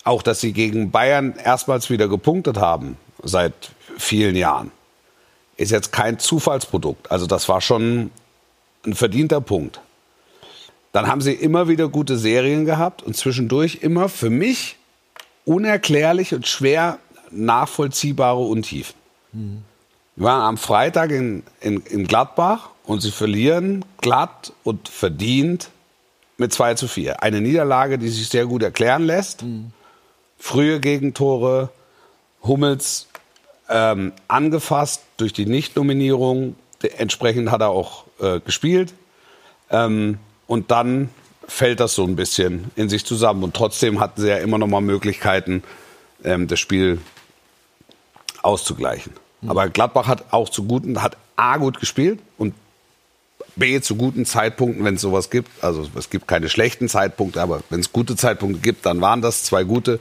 Auch, dass sie gegen Bayern erstmals wieder gepunktet haben seit vielen Jahren, ist jetzt kein Zufallsprodukt. Also das war schon ein verdienter Punkt. Dann haben sie immer wieder gute Serien gehabt und zwischendurch immer für mich unerklärlich und schwer nachvollziehbare Untiefen. Wir waren am Freitag in, in, in Gladbach und sie verlieren glatt und verdient mit 2 zu 4. Eine Niederlage, die sich sehr gut erklären lässt. Frühe Gegentore, Hummels ähm, angefasst durch die Nichtnominierung. Entsprechend hat er auch äh, gespielt. Ähm, und dann fällt das so ein bisschen in sich zusammen. Und trotzdem hatten sie ja immer noch mal Möglichkeiten, ähm, das Spiel auszugleichen. Aber Gladbach hat auch zu guten, hat A gut gespielt und B zu guten Zeitpunkten, wenn es sowas gibt. Also es gibt keine schlechten Zeitpunkte, aber wenn es gute Zeitpunkte gibt, dann waren das zwei gute.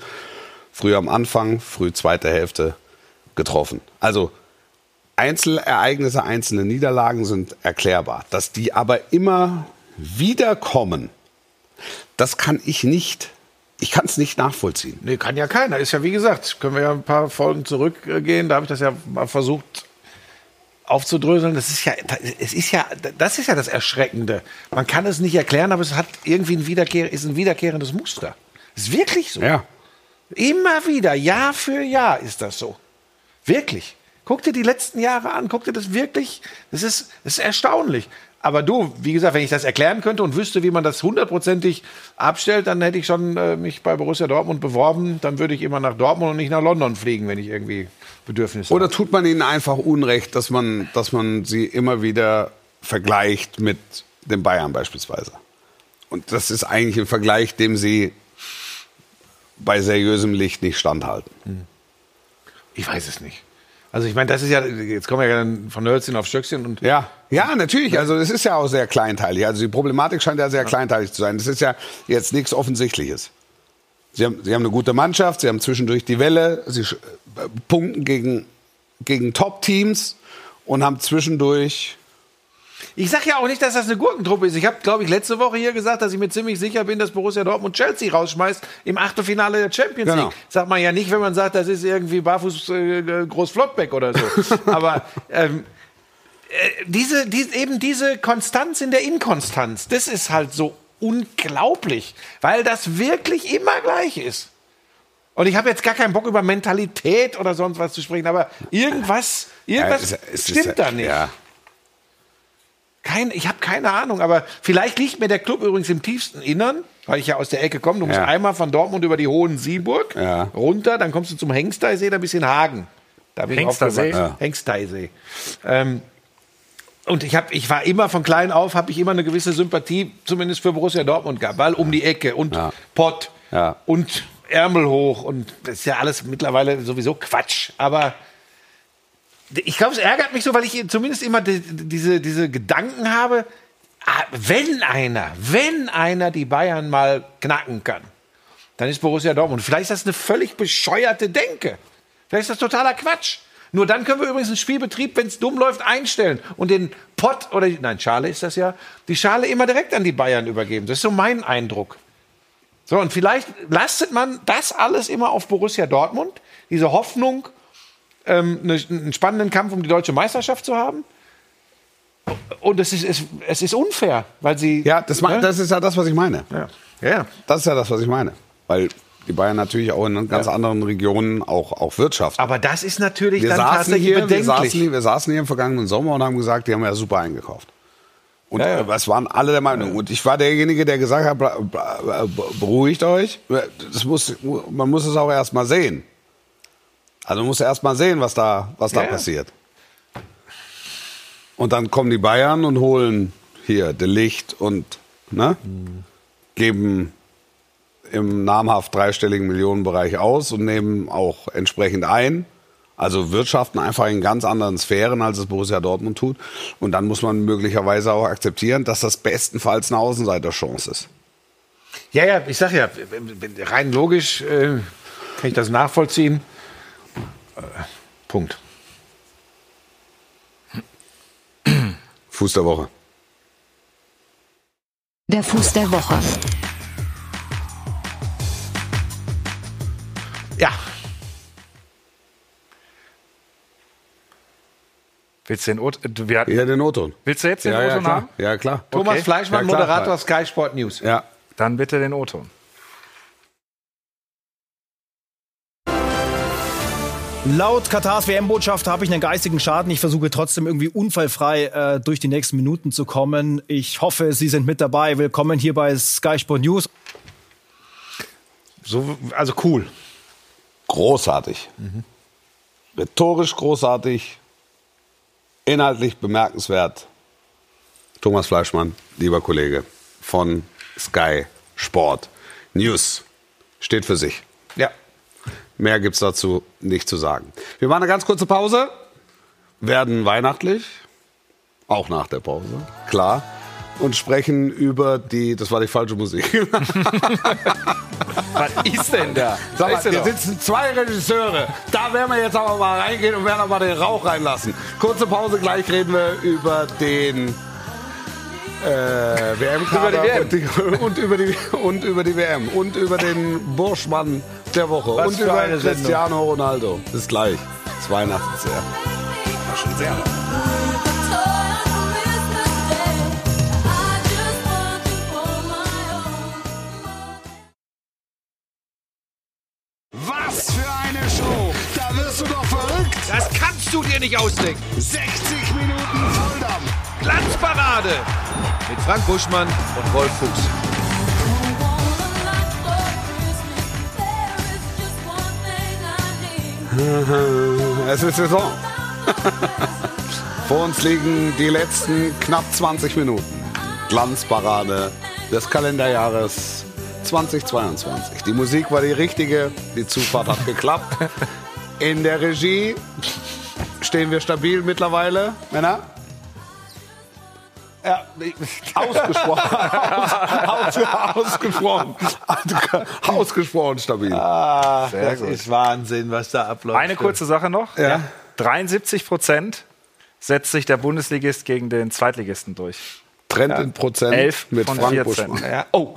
Früh am Anfang, früh zweite Hälfte getroffen. Also Einzelereignisse, einzelne Niederlagen sind erklärbar. Dass die aber immer wiederkommen, das kann ich nicht. Ich kann es nicht nachvollziehen. Nee, kann ja keiner. Ist ja wie gesagt, können wir ja ein paar Folgen zurückgehen. Da habe ich das ja mal versucht aufzudröseln. Das ist ja, es ist ja, das ist ja das Erschreckende. Man kann es nicht erklären, aber es hat irgendwie ein, Wiederkehr, ist ein wiederkehrendes Muster. ist wirklich so. Ja. Immer wieder, Jahr für Jahr ist das so. Wirklich. Guck dir die letzten Jahre an, guck dir das wirklich, das ist, das ist erstaunlich. Aber du, wie gesagt, wenn ich das erklären könnte und wüsste, wie man das hundertprozentig abstellt, dann hätte ich schon äh, mich bei Borussia Dortmund beworben. Dann würde ich immer nach Dortmund und nicht nach London fliegen, wenn ich irgendwie Bedürfnisse Oder habe. tut man ihnen einfach Unrecht, dass man, dass man sie immer wieder vergleicht mit den Bayern beispielsweise? Und das ist eigentlich ein Vergleich, dem sie bei seriösem Licht nicht standhalten. Ich weiß es nicht. Also ich meine, das ist ja, jetzt kommen wir ja dann von Hölzchen auf Stöckchen und Ja, ja, natürlich. Also es ist ja auch sehr kleinteilig. Also die Problematik scheint ja sehr kleinteilig zu sein. Das ist ja jetzt nichts Offensichtliches. Sie haben, sie haben eine gute Mannschaft, sie haben zwischendurch die Welle, sie äh, punkten gegen, gegen Top-Teams und haben zwischendurch. Ich sage ja auch nicht, dass das eine Gurkentruppe ist. Ich habe, glaube ich, letzte Woche hier gesagt, dass ich mir ziemlich sicher bin, dass Borussia Dortmund Chelsea rausschmeißt im Achtelfinale der Champions Genau. League. Sagt man ja nicht, wenn man sagt, das ist irgendwie Barfuß äh, Groß-Flottbeck oder so. Aber ähm, äh, diese, die, eben diese Konstanz in der Inkonstanz, das ist halt so unglaublich, weil das wirklich immer gleich ist. Und ich habe jetzt gar keinen Bock über Mentalität oder sonst was zu sprechen, aber irgendwas, irgendwas Ja, es- es ist- stimmt da nicht. Ja, Kein, ich habe keine Ahnung, aber vielleicht liegt mir der Club übrigens im tiefsten Innern, weil ich ja aus der Ecke komme. Du musst Ja. einmal von Dortmund über die Hohen Sieburg Ja. runter, dann kommst du zum Hengsteisee, da ein bisschen Hagen. Da bin ich Hengstersee? aufgewachsen. Hengsteisee. Ähm, und ich, hab, ich war immer von klein auf, habe ich immer eine gewisse Sympathie, zumindest für Borussia Dortmund gehabt, weil um die Ecke und Ja. Pott Ja. und Ärmel hoch und das ist ja alles mittlerweile sowieso Quatsch. Aber ich glaube, es ärgert mich so, weil ich zumindest immer die, diese, diese Gedanken habe, ah, wenn einer, wenn einer die Bayern mal knacken kann, dann ist Borussia Dortmund. Vielleicht ist das eine völlig bescheuerte Denke. Vielleicht ist das totaler Quatsch. Nur dann können wir übrigens einen Spielbetrieb, wenn es dumm läuft, einstellen und den Pott oder nein, Schale ist das ja, die Schale immer direkt an die Bayern übergeben. Das ist so mein Eindruck. So, und vielleicht lastet man das alles immer auf Borussia Dortmund, diese Hoffnung, ähm, ne, einen spannenden Kampf um die deutsche Meisterschaft zu haben. Und es ist, es, es ist unfair, weil sie. ja das, ne? das ist ja das, was ich meine. ja. ja. Das ist ja das, was ich meine. Weil die Bayern natürlich auch in ganz anderen Regionen auch, auch wirtschaften. Aber das ist natürlich wir dann saßen, tatsächlich hier, wir, bedenklich. saßen hier, wir saßen hier im vergangenen Sommer und haben gesagt, die haben ja super eingekauft. Und Ja, ja. es waren alle der Meinung. Und ich war derjenige, der gesagt hat, beruhigt euch. Das muss, man muss es auch erst mal sehen. Also man muss erst mal sehen, was da, was da Ja, passiert. Und dann kommen die Bayern und holen hier De Licht und ne, geben im namhaft dreistelligen Millionenbereich aus und nehmen auch entsprechend ein. Also wirtschaften einfach in ganz anderen Sphären, als es Borussia Dortmund tut. Und dann muss man möglicherweise auch akzeptieren, dass das bestenfalls eine Außenseiterchance ist. Ja, ja, ich sag ja, rein logisch äh, kann ich das nachvollziehen. Äh, Punkt. Fuß der Woche. Der Fuß der Woche. Ja, Willst du den O- du, wir hatten, Ja, den O-Ton. Willst du jetzt den ja, ja, O-Ton klar. haben? Ja, klar. Thomas Okay. Fleischmann, Ja, klar. Moderator Sky Sport News. Ja. Dann bitte den O-Ton. Laut Katars WM-Botschaft habe ich einen geistigen Schaden. Ich versuche trotzdem irgendwie unfallfrei äh, durch die nächsten Minuten zu kommen. Ich hoffe, Sie sind mit dabei. Willkommen hier bei Sky Sport News. So, also cool. Großartig. Rhetorisch großartig. Inhaltlich bemerkenswert. Thomas Fleischmann, lieber Kollege von Sky Sport News. Steht für sich. Ja. Mehr gibt's dazu nicht zu sagen. Wir machen eine ganz kurze Pause, werden weihnachtlich, auch nach der Pause, klar, und sprechen über die, das war die falsche Musik. Was ist denn da? Sag mal, hier sitzen zwei Regisseure. Da werden wir jetzt aber mal reingehen und werden aber den Rauch reinlassen. Kurze Pause, gleich reden wir über den äh, WM Über die WM. und, und, über die, und über die WM und über den Burschmann der Woche Was und für über eine Sendung. Cristiano Ronaldo. Bis gleich. Das Weihnachten sehr. War schon sehr. Was für eine Show! Da wirst du doch verrückt! Das kannst du dir nicht ausdenken. 60 Minuten Volldampf! Glanzparade mit Frank Buschmann und Wolf Fuchs. Es ist Saison. Vor uns liegen die letzten knapp 20 Minuten. Glanzparade des Kalenderjahres 2022. Die Musik war die richtige, die Zufahrt hat geklappt. In der Regie stehen wir stabil mittlerweile, Männer. Ja, Ausgesprochen. aus, aus, ausgesprochen. ausgesprochen stabil. Ah, das gut. ist Wahnsinn, was da abläuft. Eine kurze Sache noch. Ja. 73 Prozent setzt sich der Bundesligist gegen den Zweitligisten durch. Trend in Prozent 11 mit von Frank 14. Buschmann. Ja. Oh,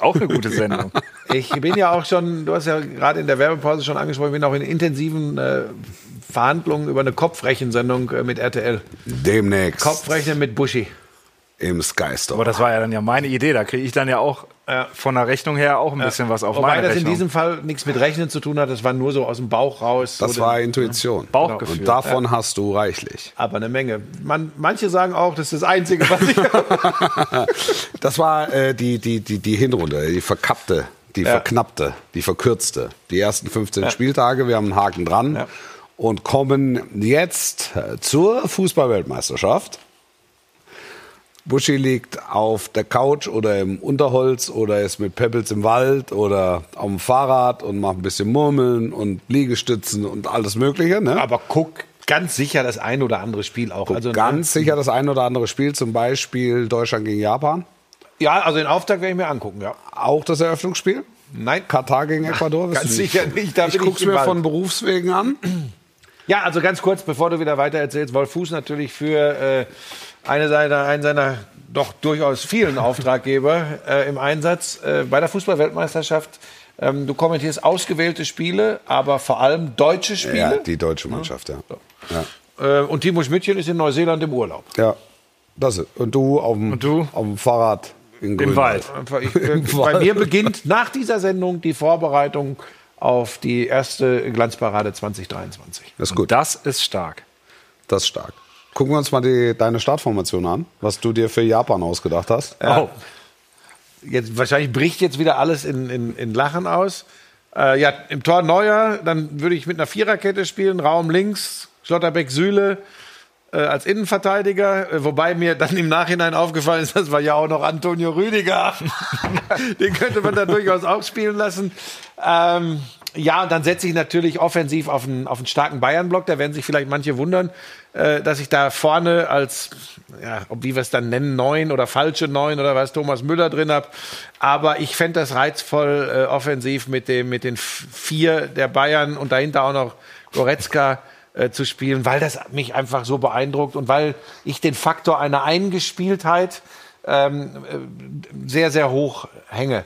auch eine gute Sendung. Ich bin ja auch schon, du hast ja gerade in der Werbepause schon angesprochen, ich bin auch in intensiven äh, Verhandlungen über eine Kopfrechensendung äh, mit RTL. Demnächst Kopfrechnen mit Buschi. Im Sky Store. Aber das war ja dann ja meine Idee. Da kriege ich dann ja auch von der Rechnung her auch ein bisschen was auf Wobei meine das in diesem Fall nichts mit Rechnen zu tun hat, das war nur so aus dem Bauch raus. das so war den- Intuition. Bauchgefühl. Und davon hast du reichlich. aber eine Menge. Man, manche sagen auch, das ist das Einzige, was ich. Das war äh, die, die, die, die Hinrunde, die verkappte, die verknappte, die verkürzte. Die ersten 15 Spieltage, wir haben einen Haken dran Ja. und kommen jetzt äh, zur Fußballweltmeisterschaft. Buschi liegt auf der Couch oder im Unterholz oder ist mit Pebbles im Wald oder auf dem Fahrrad und macht ein bisschen Murmeln und Liegestützen und alles Mögliche. Ne? aber guck ganz sicher das ein oder andere Spiel auch. Also Ganz sicher das ein oder andere Spiel, zum Beispiel Deutschland gegen Japan. Ja, also den Auftakt werde ich mir angucken, ja. Auch das Eröffnungsspiel. Nein, Katar gegen Ecuador. ganz wissen wir sicher nicht. Da Ich guck's im mir von Berufswegen an. Ja, also ganz kurz, bevor du wieder weiter erzählst, Wolf Fuß natürlich für äh, eine seiner, einen seiner doch durchaus vielen Auftraggeber äh, im Einsatz äh, bei der Fußballweltmeisterschaft. Ähm, du kommentierst ausgewählte Spiele, aber vor allem deutsche Ja, Spiele. die deutsche Mannschaft, ja. Ja, äh, und Timo Schmidtchen ist in Neuseeland im Urlaub. ja. das ist. Und du auf dem, Und Fahrrad in Im. Wald. Ich, äh, bei mir beginnt nach dieser Sendung die Vorbereitung auf die erste Glanzparade 2023. Das ist gut, Das ist stark. das ist stark. Gucken wir uns mal die, deine Startformation an, was du dir für Japan ausgedacht hast. Oh. Jetzt, wahrscheinlich bricht jetzt wieder alles in, in, in Lachen aus. Äh, ja, im Tor Neuer, dann würde ich mit einer Viererkette spielen, Raum links, Schlotterbeck Sühle äh, als Innenverteidiger, äh, wobei mir dann im Nachhinein aufgefallen ist, das war ja auch noch Antonio Rüdiger. Den könnte man da durchaus auch spielen lassen. Ähm, ja, und dann setze ich natürlich offensiv auf einen, auf einen starken Bayern-Block. Da werden sich vielleicht manche wundern, äh, dass ich da vorne als, ja, ob wie wir es dann nennen, neun oder falsche neun oder was, Thomas Müller drin habe. Aber ich fände das reizvoll äh, offensiv mit, dem, mit den vier der Bayern und dahinter auch noch Goretzka äh, zu spielen, weil das mich einfach so beeindruckt und weil ich den Faktor einer Eingespieltheit ähm, äh, sehr, sehr hoch hänge.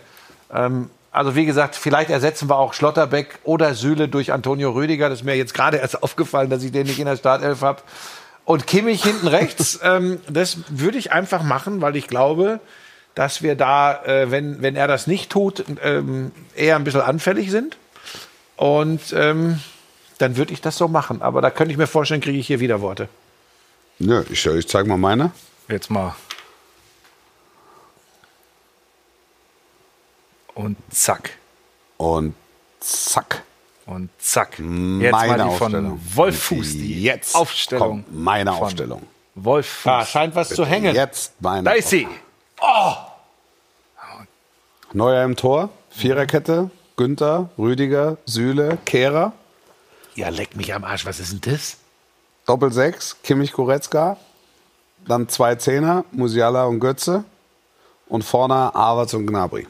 Ähm, also wie gesagt, vielleicht ersetzen wir auch Schlotterbeck oder Süle durch Antonio Rüdiger. Das ist mir jetzt gerade erst aufgefallen, dass ich den nicht in der Startelf habe. Und Kimmich hinten rechts, ähm, das würde ich einfach machen, weil ich glaube, dass wir da, äh, wenn, wenn er das nicht tut, ähm, eher ein bisschen anfällig sind. Und ähm, dann würde ich das so machen. Aber da könnte ich mir vorstellen, kriege ich hier wieder Worte. Ja, ich, ich zeige mal meine. Jetzt mal. Und zack. Und zack. Und zack. Jetzt meine mal die Aufstellung. von Wolf Fuß. Die Jetzt Aufstellung. kommt meine Aufstellung. Wolf Fuß. Ah, scheint was zu hängen. Jetzt meine. Da ist sie. Neuer im Tor, Viererkette, Günther, Rüdiger, Süle, Kehrer, Ja, leck mich am Arsch. Was ist denn das? Doppel-Sechs, Kimmich, Goretzka, dann zwei Zehner, Musiala und Götze und vorne Havertz und Gnabry.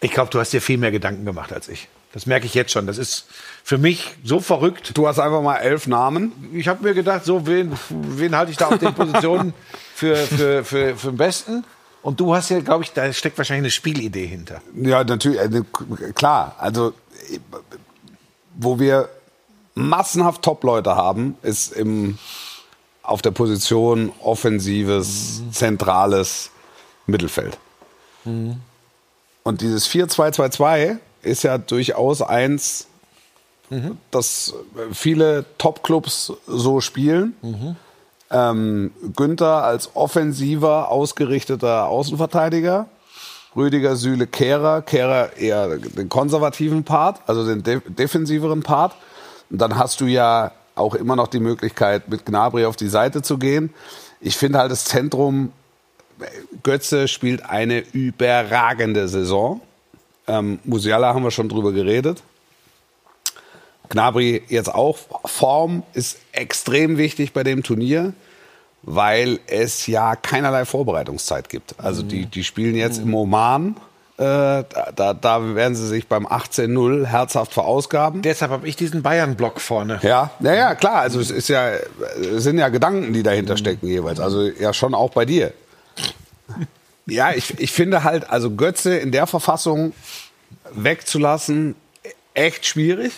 Ich glaube, du hast dir viel mehr Gedanken gemacht als ich. Das merke ich jetzt schon. Das ist für mich so verrückt. Du hast einfach mal elf Namen. Ich habe mir gedacht, so wen, wen halte ich da auf den Positionen für, für, für, für den Besten? Und du hast ja, glaube ich, da steckt wahrscheinlich eine Spielidee hinter. Ja, natürlich, äh, klar. Also, wo wir massenhaft Top-Leute haben, ist im, auf der Position offensives, zentrales Mittelfeld. Und dieses 4-2-2-2 ist ja durchaus eins, das viele Top-Clubs so spielen. Ähm, Günther als offensiver, ausgerichteter Außenverteidiger. Rüdiger, Süle, Kehrer. Kehrer eher den konservativen Part, also den de defensiveren Part. Und dann hast du ja auch immer noch die Möglichkeit, mit Gnabry auf die Seite zu gehen. Ich finde halt das Zentrum, Götze spielt eine überragende Saison. Ähm, Musiala haben wir schon drüber geredet. Gnabry jetzt auch. Form ist extrem wichtig bei dem Turnier. weil es ja keinerlei Vorbereitungszeit gibt. Also die, die spielen jetzt im Oman. Äh, da, da, werden sie sich beim 18-0 herzhaft verausgaben. Deshalb habe ich diesen Bayern-Block vorne. Ja, naja, klar. Also es ist ja, es sind ja Gedanken, die dahinter stecken jeweils. Also ja schon auch bei dir. Ja, ich, ich finde halt, also Götze in der Verfassung wegzulassen, echt schwierig.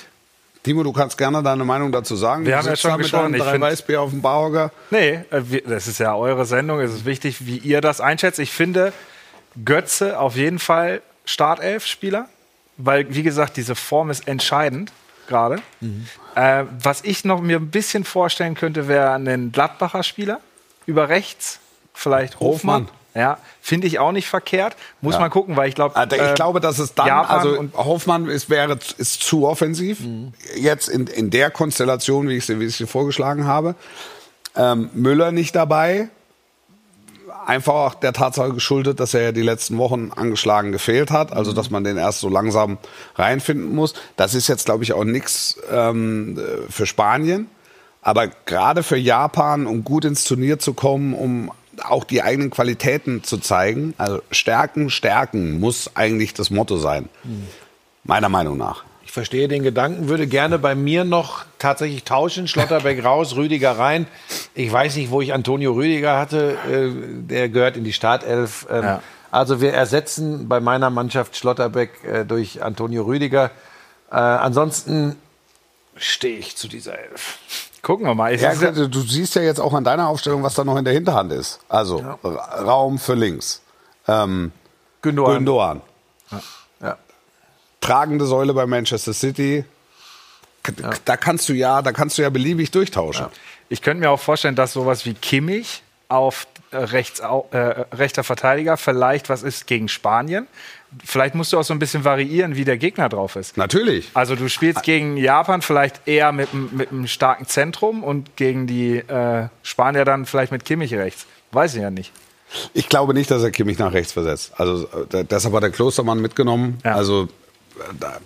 Timo, du kannst gerne deine Meinung dazu sagen. Wir Du haben ja schon gesprochen. Ich drei find- Weißbier auf dem Barhocker. Nee, äh, das ist ja eure Sendung. Es ist wichtig, wie ihr das einschätzt. Ich finde Götze auf jeden Fall Startelf-Spieler, weil, wie gesagt, diese Form ist entscheidend gerade. Äh, was ich noch mir ein bisschen vorstellen könnte, wäre ein Gladbacher Spieler über rechts, vielleicht Hofmann. Hofmann. Ja, finde ich auch nicht verkehrt. Muss man gucken, weil ich glaube, Also ich glaube, dass es dann, Japan also Hoffmann ist, wäre, ist zu offensiv. Jetzt in, in der Konstellation, wie ich sie, wie ich sie vorgeschlagen habe. Ähm, Müller nicht dabei. Einfach auch der Tatsache geschuldet, dass er ja die letzten Wochen angeschlagen gefehlt hat. Also, dass man den erst so langsam reinfinden muss. Das ist jetzt, glaube ich, auch nichts ähm, äh, für Spanien. Aber gerade für Japan, um gut ins Turnier zu kommen, um auch die eigenen Qualitäten zu zeigen, also stärken, stärken muss eigentlich das Motto sein. Meiner Meinung nach. Ich verstehe den Gedanken, würde gerne bei mir noch tatsächlich tauschen. Schlotterbeck raus, Rüdiger rein. Ich weiß nicht, wo ich Antonio Rüdiger hatte. Äh, Der gehört in die Startelf. Ähm, Ja. Also wir ersetzen bei meiner Mannschaft Schlotterbeck äh, durch Antonio Rüdiger. Äh, ansonsten stehe ich zu dieser Elf. Gucken wir mal. Ja, ja- du siehst ja jetzt auch an deiner Aufstellung, was da noch in der Hinterhand ist. Also Ra- Raum für links. Ähm, Gündogan. Gündogan. Ja. Tragende Säule bei Manchester City. Da kannst du ja, da kannst du ja beliebig durchtauschen. Ich könnte mir auch vorstellen, dass sowas wie Kimmich auf äh, rechts, äh, rechter Verteidiger vielleicht was ist gegen Spanien. Vielleicht musst du auch so ein bisschen variieren, wie der Gegner drauf ist. Natürlich. Also du spielst gegen Japan vielleicht eher mit, einem- mit einem starken Zentrum und gegen die äh, Spanier dann vielleicht mit Kimmich rechts. Weiß ich ja nicht. Ich glaube nicht, dass er Kimmich nach rechts versetzt. Also äh, deshalb hat der Klostermann mitgenommen. Ja. Also äh, da,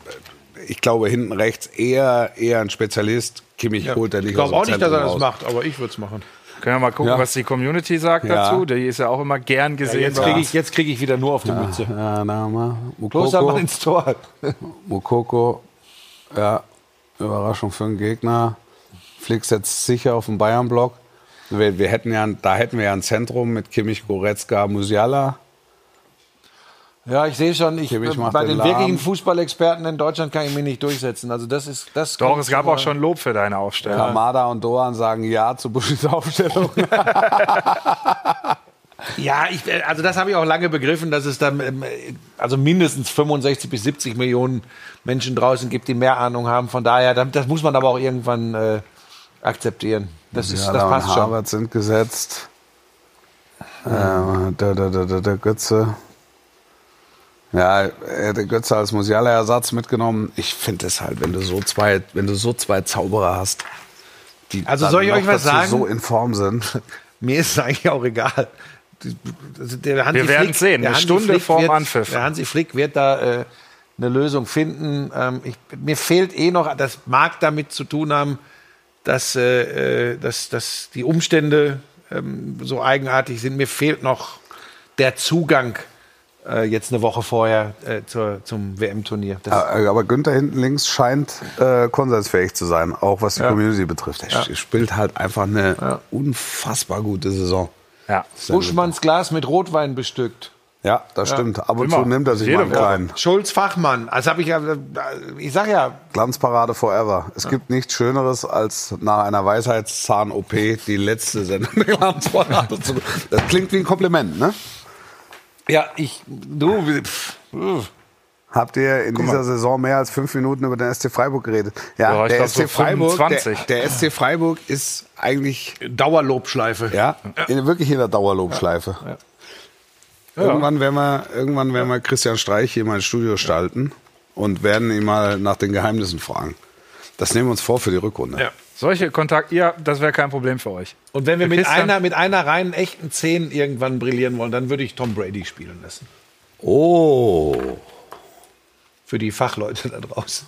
ich glaube hinten rechts eher eher ein Spezialist. Kimmich holt der Ich Liga glaube auch nicht, dass er das raus. macht, aber ich würde es machen. Können wir mal gucken, Ja. was die Community sagt Ja. dazu. Die ist ja auch immer gern gesehen. Jetzt kriege ich, jetzt krieg ich wieder nur auf die Mütze. Ja, na mal. Mukoko, ins Tor. Mukoko, ja, Überraschung für den Gegner. Flick setzt sicher auf den Bayern-Block. Wir, wir hätten ja, da hätten wir ja ein Zentrum mit Kimmich, Goretzka, Musiala. Ja, ich sehe schon, ich, macht bei den den wirklichen Fußballexperten in Deutschland kann ich mich nicht durchsetzen. Also das ist das. Doch, es gab auch schon Lob für deine Aufstellung. Kamada und Doan sagen Ja zu Buschis Aufstellung. Ja, ich, äh, also das habe ich auch lange begriffen, dass es dann ähm, äh, also mindestens 65 bis 70 Millionen Menschen draußen gibt, die mehr Ahnung haben. Von daher, das das muss man aber auch irgendwann äh, akzeptieren. Das, ist, das Musiala passt schon. Harvard sind gesetzt. Ähm, der, der, der, der, der Götze. Ja, er hat der Götze als Musiala-Ersatz mitgenommen. Ich finde es halt, wenn du so zwei, wenn du so zwei Zauberer hast, die Also dann soll ich noch euch was sagen? so in Form sind. Mir ist es eigentlich auch egal. Also Der Hansi Wir werden Flick- sehen, der eine Hansi Stunde Flick vorm wird, Anpfiff. Der Hansi Flick wird da äh, eine Lösung finden. Ähm, ich, mir fehlt eh noch, das mag damit zu tun haben, dass, äh, äh, dass, dass die Umstände ähm, so eigenartig sind. Mir fehlt noch der Zugang äh, jetzt eine Woche vorher äh, zur, zum WM-Turnier. Das- Aber aber Günther hinten links scheint äh, konsensfähig zu sein, auch was die Community betrifft. Er Ja. spielt halt einfach eine unfassbar gute Saison. Ja. Buschmanns Glas mit Rotwein bestückt. Ja, das stimmt. Ab und Immer. zu nimmt er sich Jede mal einen kleinen. Schulz Fachmann. Also habe ich ja, ich sag ja, Glanzparade forever. Es gibt nichts Schöneres, als nach einer Weisheitszahn-OP die letzte Sendung der Glanzparade zu. Das klingt wie ein Kompliment, ne? Ja, ich, du, pff, pff. Habt ihr in dieser Saison mehr als fünf Minuten über den SC Freiburg geredet? Ja, Ja, der glaub, SC so Freiburg, der, 25. der SC Freiburg ist eigentlich Dauerlobschleife. ja, In, wirklich in der Dauerlobschleife. Irgendwann werden wir, irgendwann werden wir Christian Streich hier mal ins Studio stalten und werden ihn mal nach den Geheimnissen fragen. Das nehmen wir uns vor für die Rückrunde. Ja. Solche Kontakte, ja, das wäre kein Problem für euch. Und wenn wir mit einer, mit einer reinen echten 10 irgendwann brillieren wollen, dann würde ich Tom Brady spielen lassen. Oh. Für die Fachleute da draußen.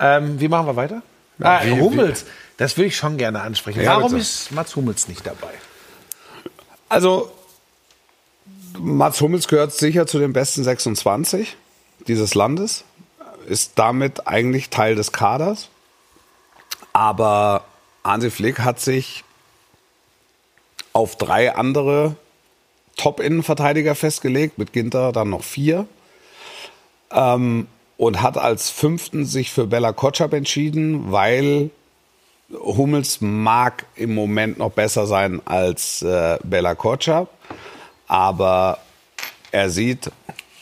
Ähm, wie machen wir weiter? ah, wie- Hummels. Das würde ich schon gerne ansprechen. Ja, Warum bitte. ist Mats Hummels nicht dabei? Also, Mats Hummels gehört sicher zu den besten 26 dieses Landes, ist damit eigentlich Teil des Kaders. Aber Hansi Flick hat sich auf drei andere Top-Innenverteidiger festgelegt, mit Ginter dann noch vier. Ähm, und hat als fünften sich für Bella Kotschap entschieden, weil Hummels mag im Moment noch besser sein als äh, Bella Kotschap. Aber er sieht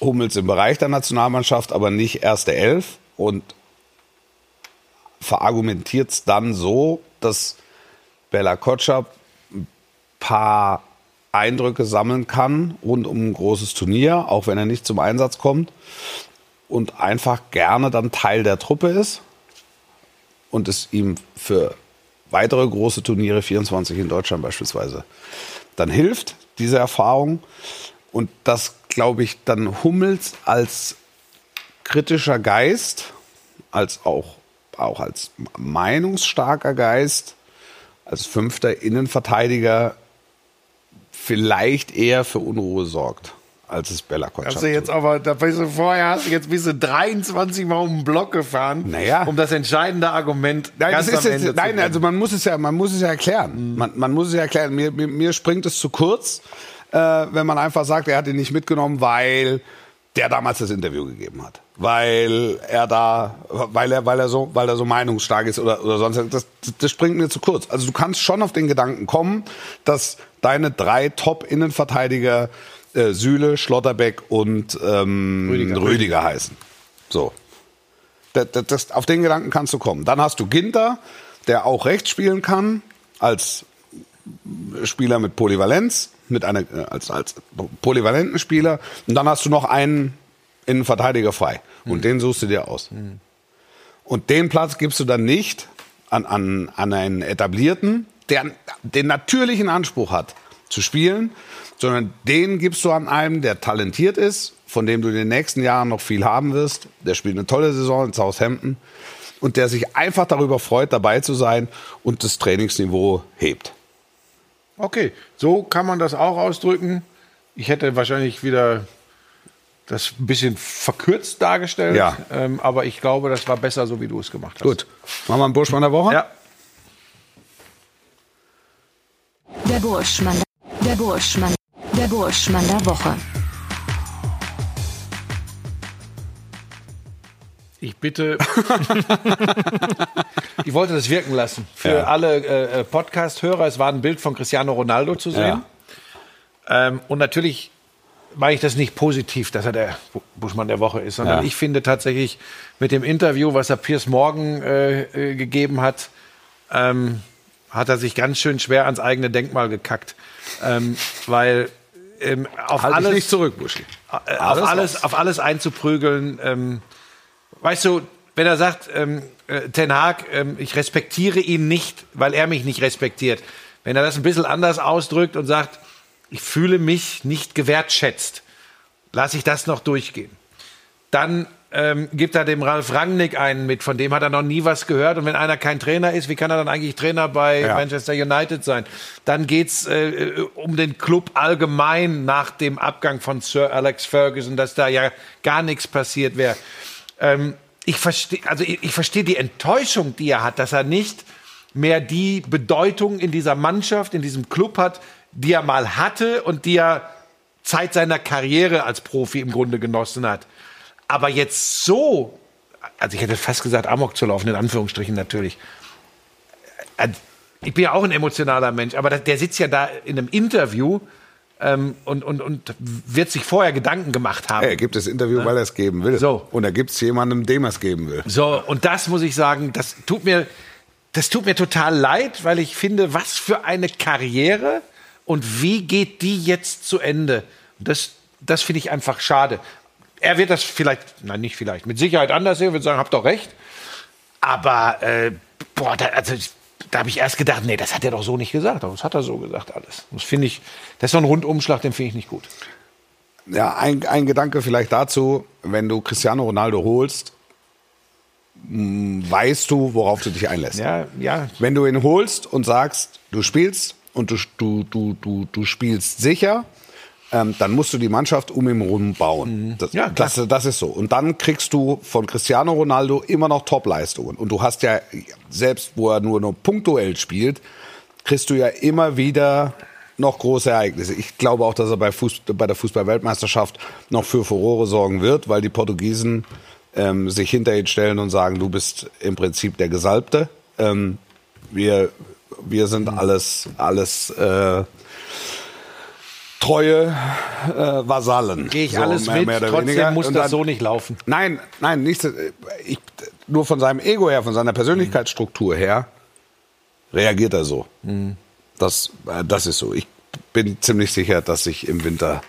Hummels im Bereich der Nationalmannschaft, aber nicht erste Elf und verargumentiert es dann so, dass Bella Kotschap ein paar Eindrücke sammeln kann rund um ein großes Turnier, auch wenn er nicht zum Einsatz kommt und einfach gerne dann Teil der Truppe ist und es ihm für weitere große Turniere, 24 in Deutschland beispielsweise, dann hilft, diese Erfahrung. Und das, glaube ich, dann Hummels als kritischer Geist, als auch, auch als meinungsstarker Geist, als fünfter Innenverteidiger vielleicht eher für Unruhe sorgt als es Bella Kotschap du jetzt aber, da bist du vorher hast du jetzt bist du 23 Mal um den Block gefahren, Naja. um das entscheidende Argument Nein, ganz das ist jetzt, nein, bringen. also man muss es ja, man muss es ja erklären. Man, man muss es ja erklären. Mir, mir, mir springt es zu kurz, äh, wenn man einfach sagt, er hat ihn nicht mitgenommen, weil der damals das Interview gegeben hat, weil er da, weil er, weil er so, weil er so meinungsstark ist oder oder sonst. Das, das springt mir zu kurz. Also du kannst schon auf den Gedanken kommen, dass deine drei Top-Innenverteidiger äh, Süle, Schlotterbeck und ähm, Rüdiger. Rüdiger heißen. So. Das, das, das, auf den Gedanken kannst du kommen. Dann hast du Ginter, der auch rechts spielen kann, als Spieler mit Polyvalenz, mit einer, äh, als, als polyvalenten Spieler. Und dann hast du noch einen Innenverteidiger frei. Und den suchst du dir aus. Und den Platz gibst du dann nicht an, an, an einen etablierten, der den natürlichen Anspruch hat, zu spielen, sondern den gibst du an einem, der talentiert ist, von dem du in den nächsten Jahren noch viel haben wirst. Der spielt eine tolle Saison in Southampton und der sich einfach darüber freut, dabei zu sein und das Trainingsniveau hebt. Okay, so kann man das auch ausdrücken. Ich hätte wahrscheinlich wieder das ein bisschen verkürzt dargestellt, Ja. ähm, aber ich glaube, das war besser, so wie du es gemacht hast. Gut, machen wir einen Burschmann der Woche? Ja. Der Burschmann. Der Burschmann. Der Burschmann der Woche. Ich bitte. ich wollte das wirken lassen. Für Ja. alle äh, äh, Podcast-Hörer, es war ein Bild von Cristiano Ronaldo zu sehen. Ähm, und natürlich meine ich das nicht positiv, dass er der Bu- Buschmann der Woche ist, sondern Ja. ich finde tatsächlich mit dem Interview, was er Piers Morgan äh, äh, gegeben hat, ähm, hat er sich ganz schön schwer ans eigene Denkmal gekackt. Ähm, weil ähm, auf Halt alles nicht zurück, Buschi. äh, auf Alles alles, raus. auf alles einzuprügeln. Ähm, weißt du, wenn er sagt, ähm, äh, Ten Hag, ähm, ich respektiere ihn nicht, weil er mich nicht respektiert. Wenn er das ein bisschen anders ausdrückt und sagt, ich fühle mich nicht gewertschätzt, lasse ich das noch durchgehen. Dann ähm, gibt er dem Ralf Rangnick einen mit, von dem hat er noch nie was gehört. Und wenn einer kein Trainer ist, wie kann er dann eigentlich Trainer bei Ja. Manchester United sein? Dann geht's äh, um den Club allgemein nach dem Abgang von Sir Alex Ferguson, dass da ja gar nichts passiert wäre. Ähm, ich verstehe, also ich, ich verstehe die Enttäuschung, die er hat, dass er nicht mehr die Bedeutung in dieser Mannschaft, in diesem Club hat, die er mal hatte und die er Zeit seiner Karriere als Profi im Grunde genossen hat. Aber jetzt so, also ich hätte fast gesagt, Amok zu laufen, in Anführungsstrichen natürlich. Äh, Ich bin ja auch ein emotionaler Mensch, aber der sitzt ja da in einem Interview ähm, und, und, und wird sich vorher Gedanken gemacht haben. Er gibt das Interview, weil er es geben will. So. Und er gibt es jemandem, dem er es geben will. So, und das muss ich sagen, das tut mir, das tut mir total leid, weil ich finde, was für eine Karriere und wie geht die jetzt zu Ende? Das, das finde ich einfach schade. Er wird das vielleicht, nein, nicht vielleicht, mit Sicherheit anders sehen, wird sagen, habt doch recht. Aber, äh, boah, da, also, da habe ich erst gedacht, nee, das hat er doch so nicht gesagt. Aber das hat er so gesagt alles. Das finde ich, das ist so ein Rundumschlag, den finde ich nicht gut. Ja, ein, ein Gedanke vielleicht dazu, wenn du Cristiano Ronaldo holst, weißt du, worauf du dich einlässt. Ja, ja, Wenn du ihn holst und sagst, du spielst und du, du, du, du, du spielst sicher, ähm, dann musst du die Mannschaft um ihn herum bauen. Das, Mhm. Ja, klar. das, das ist so. Und dann kriegst du von Cristiano Ronaldo immer noch Top-Leistungen. Und du hast ja, selbst wo er nur noch punktuell spielt, kriegst du ja immer wieder noch große Ereignisse. Ich glaube auch, dass er bei, Fuß, bei der Fußball-Weltmeisterschaft noch für Furore sorgen wird, weil die Portugiesen ähm, sich hinter ihn stellen und sagen, du bist im Prinzip der Gesalbte. Ähm, wir, wir sind alles, alles äh, treue äh, Vasallen. Gehe ich So, alles mehr- mit, mehr trotzdem weniger. muss Und das dann- so nicht laufen. Nein, nein, nicht, ich, nur von seinem Ego her, von seiner Persönlichkeitsstruktur her, reagiert er so. Das, äh, das ist so. Ich bin ziemlich sicher, dass sich im Winter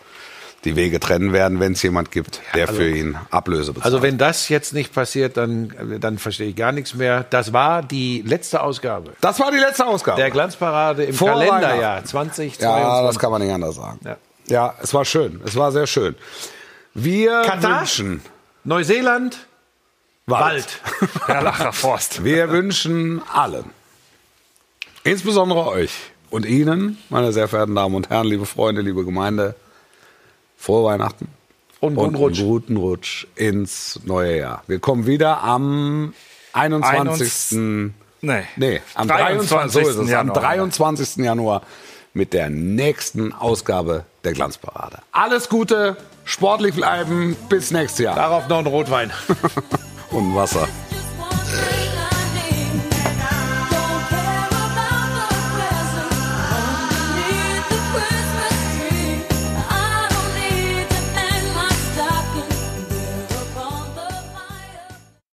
die Wege trennen werden, wenn es jemand gibt, der für ihn Ablöse bezahlt. Also wenn das jetzt nicht passiert, dann, dann verstehe ich gar nichts mehr. Das war die letzte Ausgabe das war die letzte Ausgabe. der Glanzparade im Vor Kalenderjahr Weihnachten. 2022. ja, das kann man nicht anders sagen. Ja. Ja. es war schön. Es war sehr schön. Wir Katar? wünschen Neuseeland, Wald. Erlacher Forst. Wir wünschen allen, insbesondere euch und Ihnen, meine sehr verehrten Damen und Herren, liebe Freunde, liebe Gemeinde, frohe Weihnachten Und guten und Rutsch. einen guten Rutsch ins neue Jahr. Wir kommen wieder am 21. Nee. Nee, am 23. So ist es, am Januar. 23. Januar mit der nächsten Ausgabe der Glanzparade. Alles Gute, sportlich bleiben, bis nächstes Jahr Darauf noch ein Rotwein. und Wasser.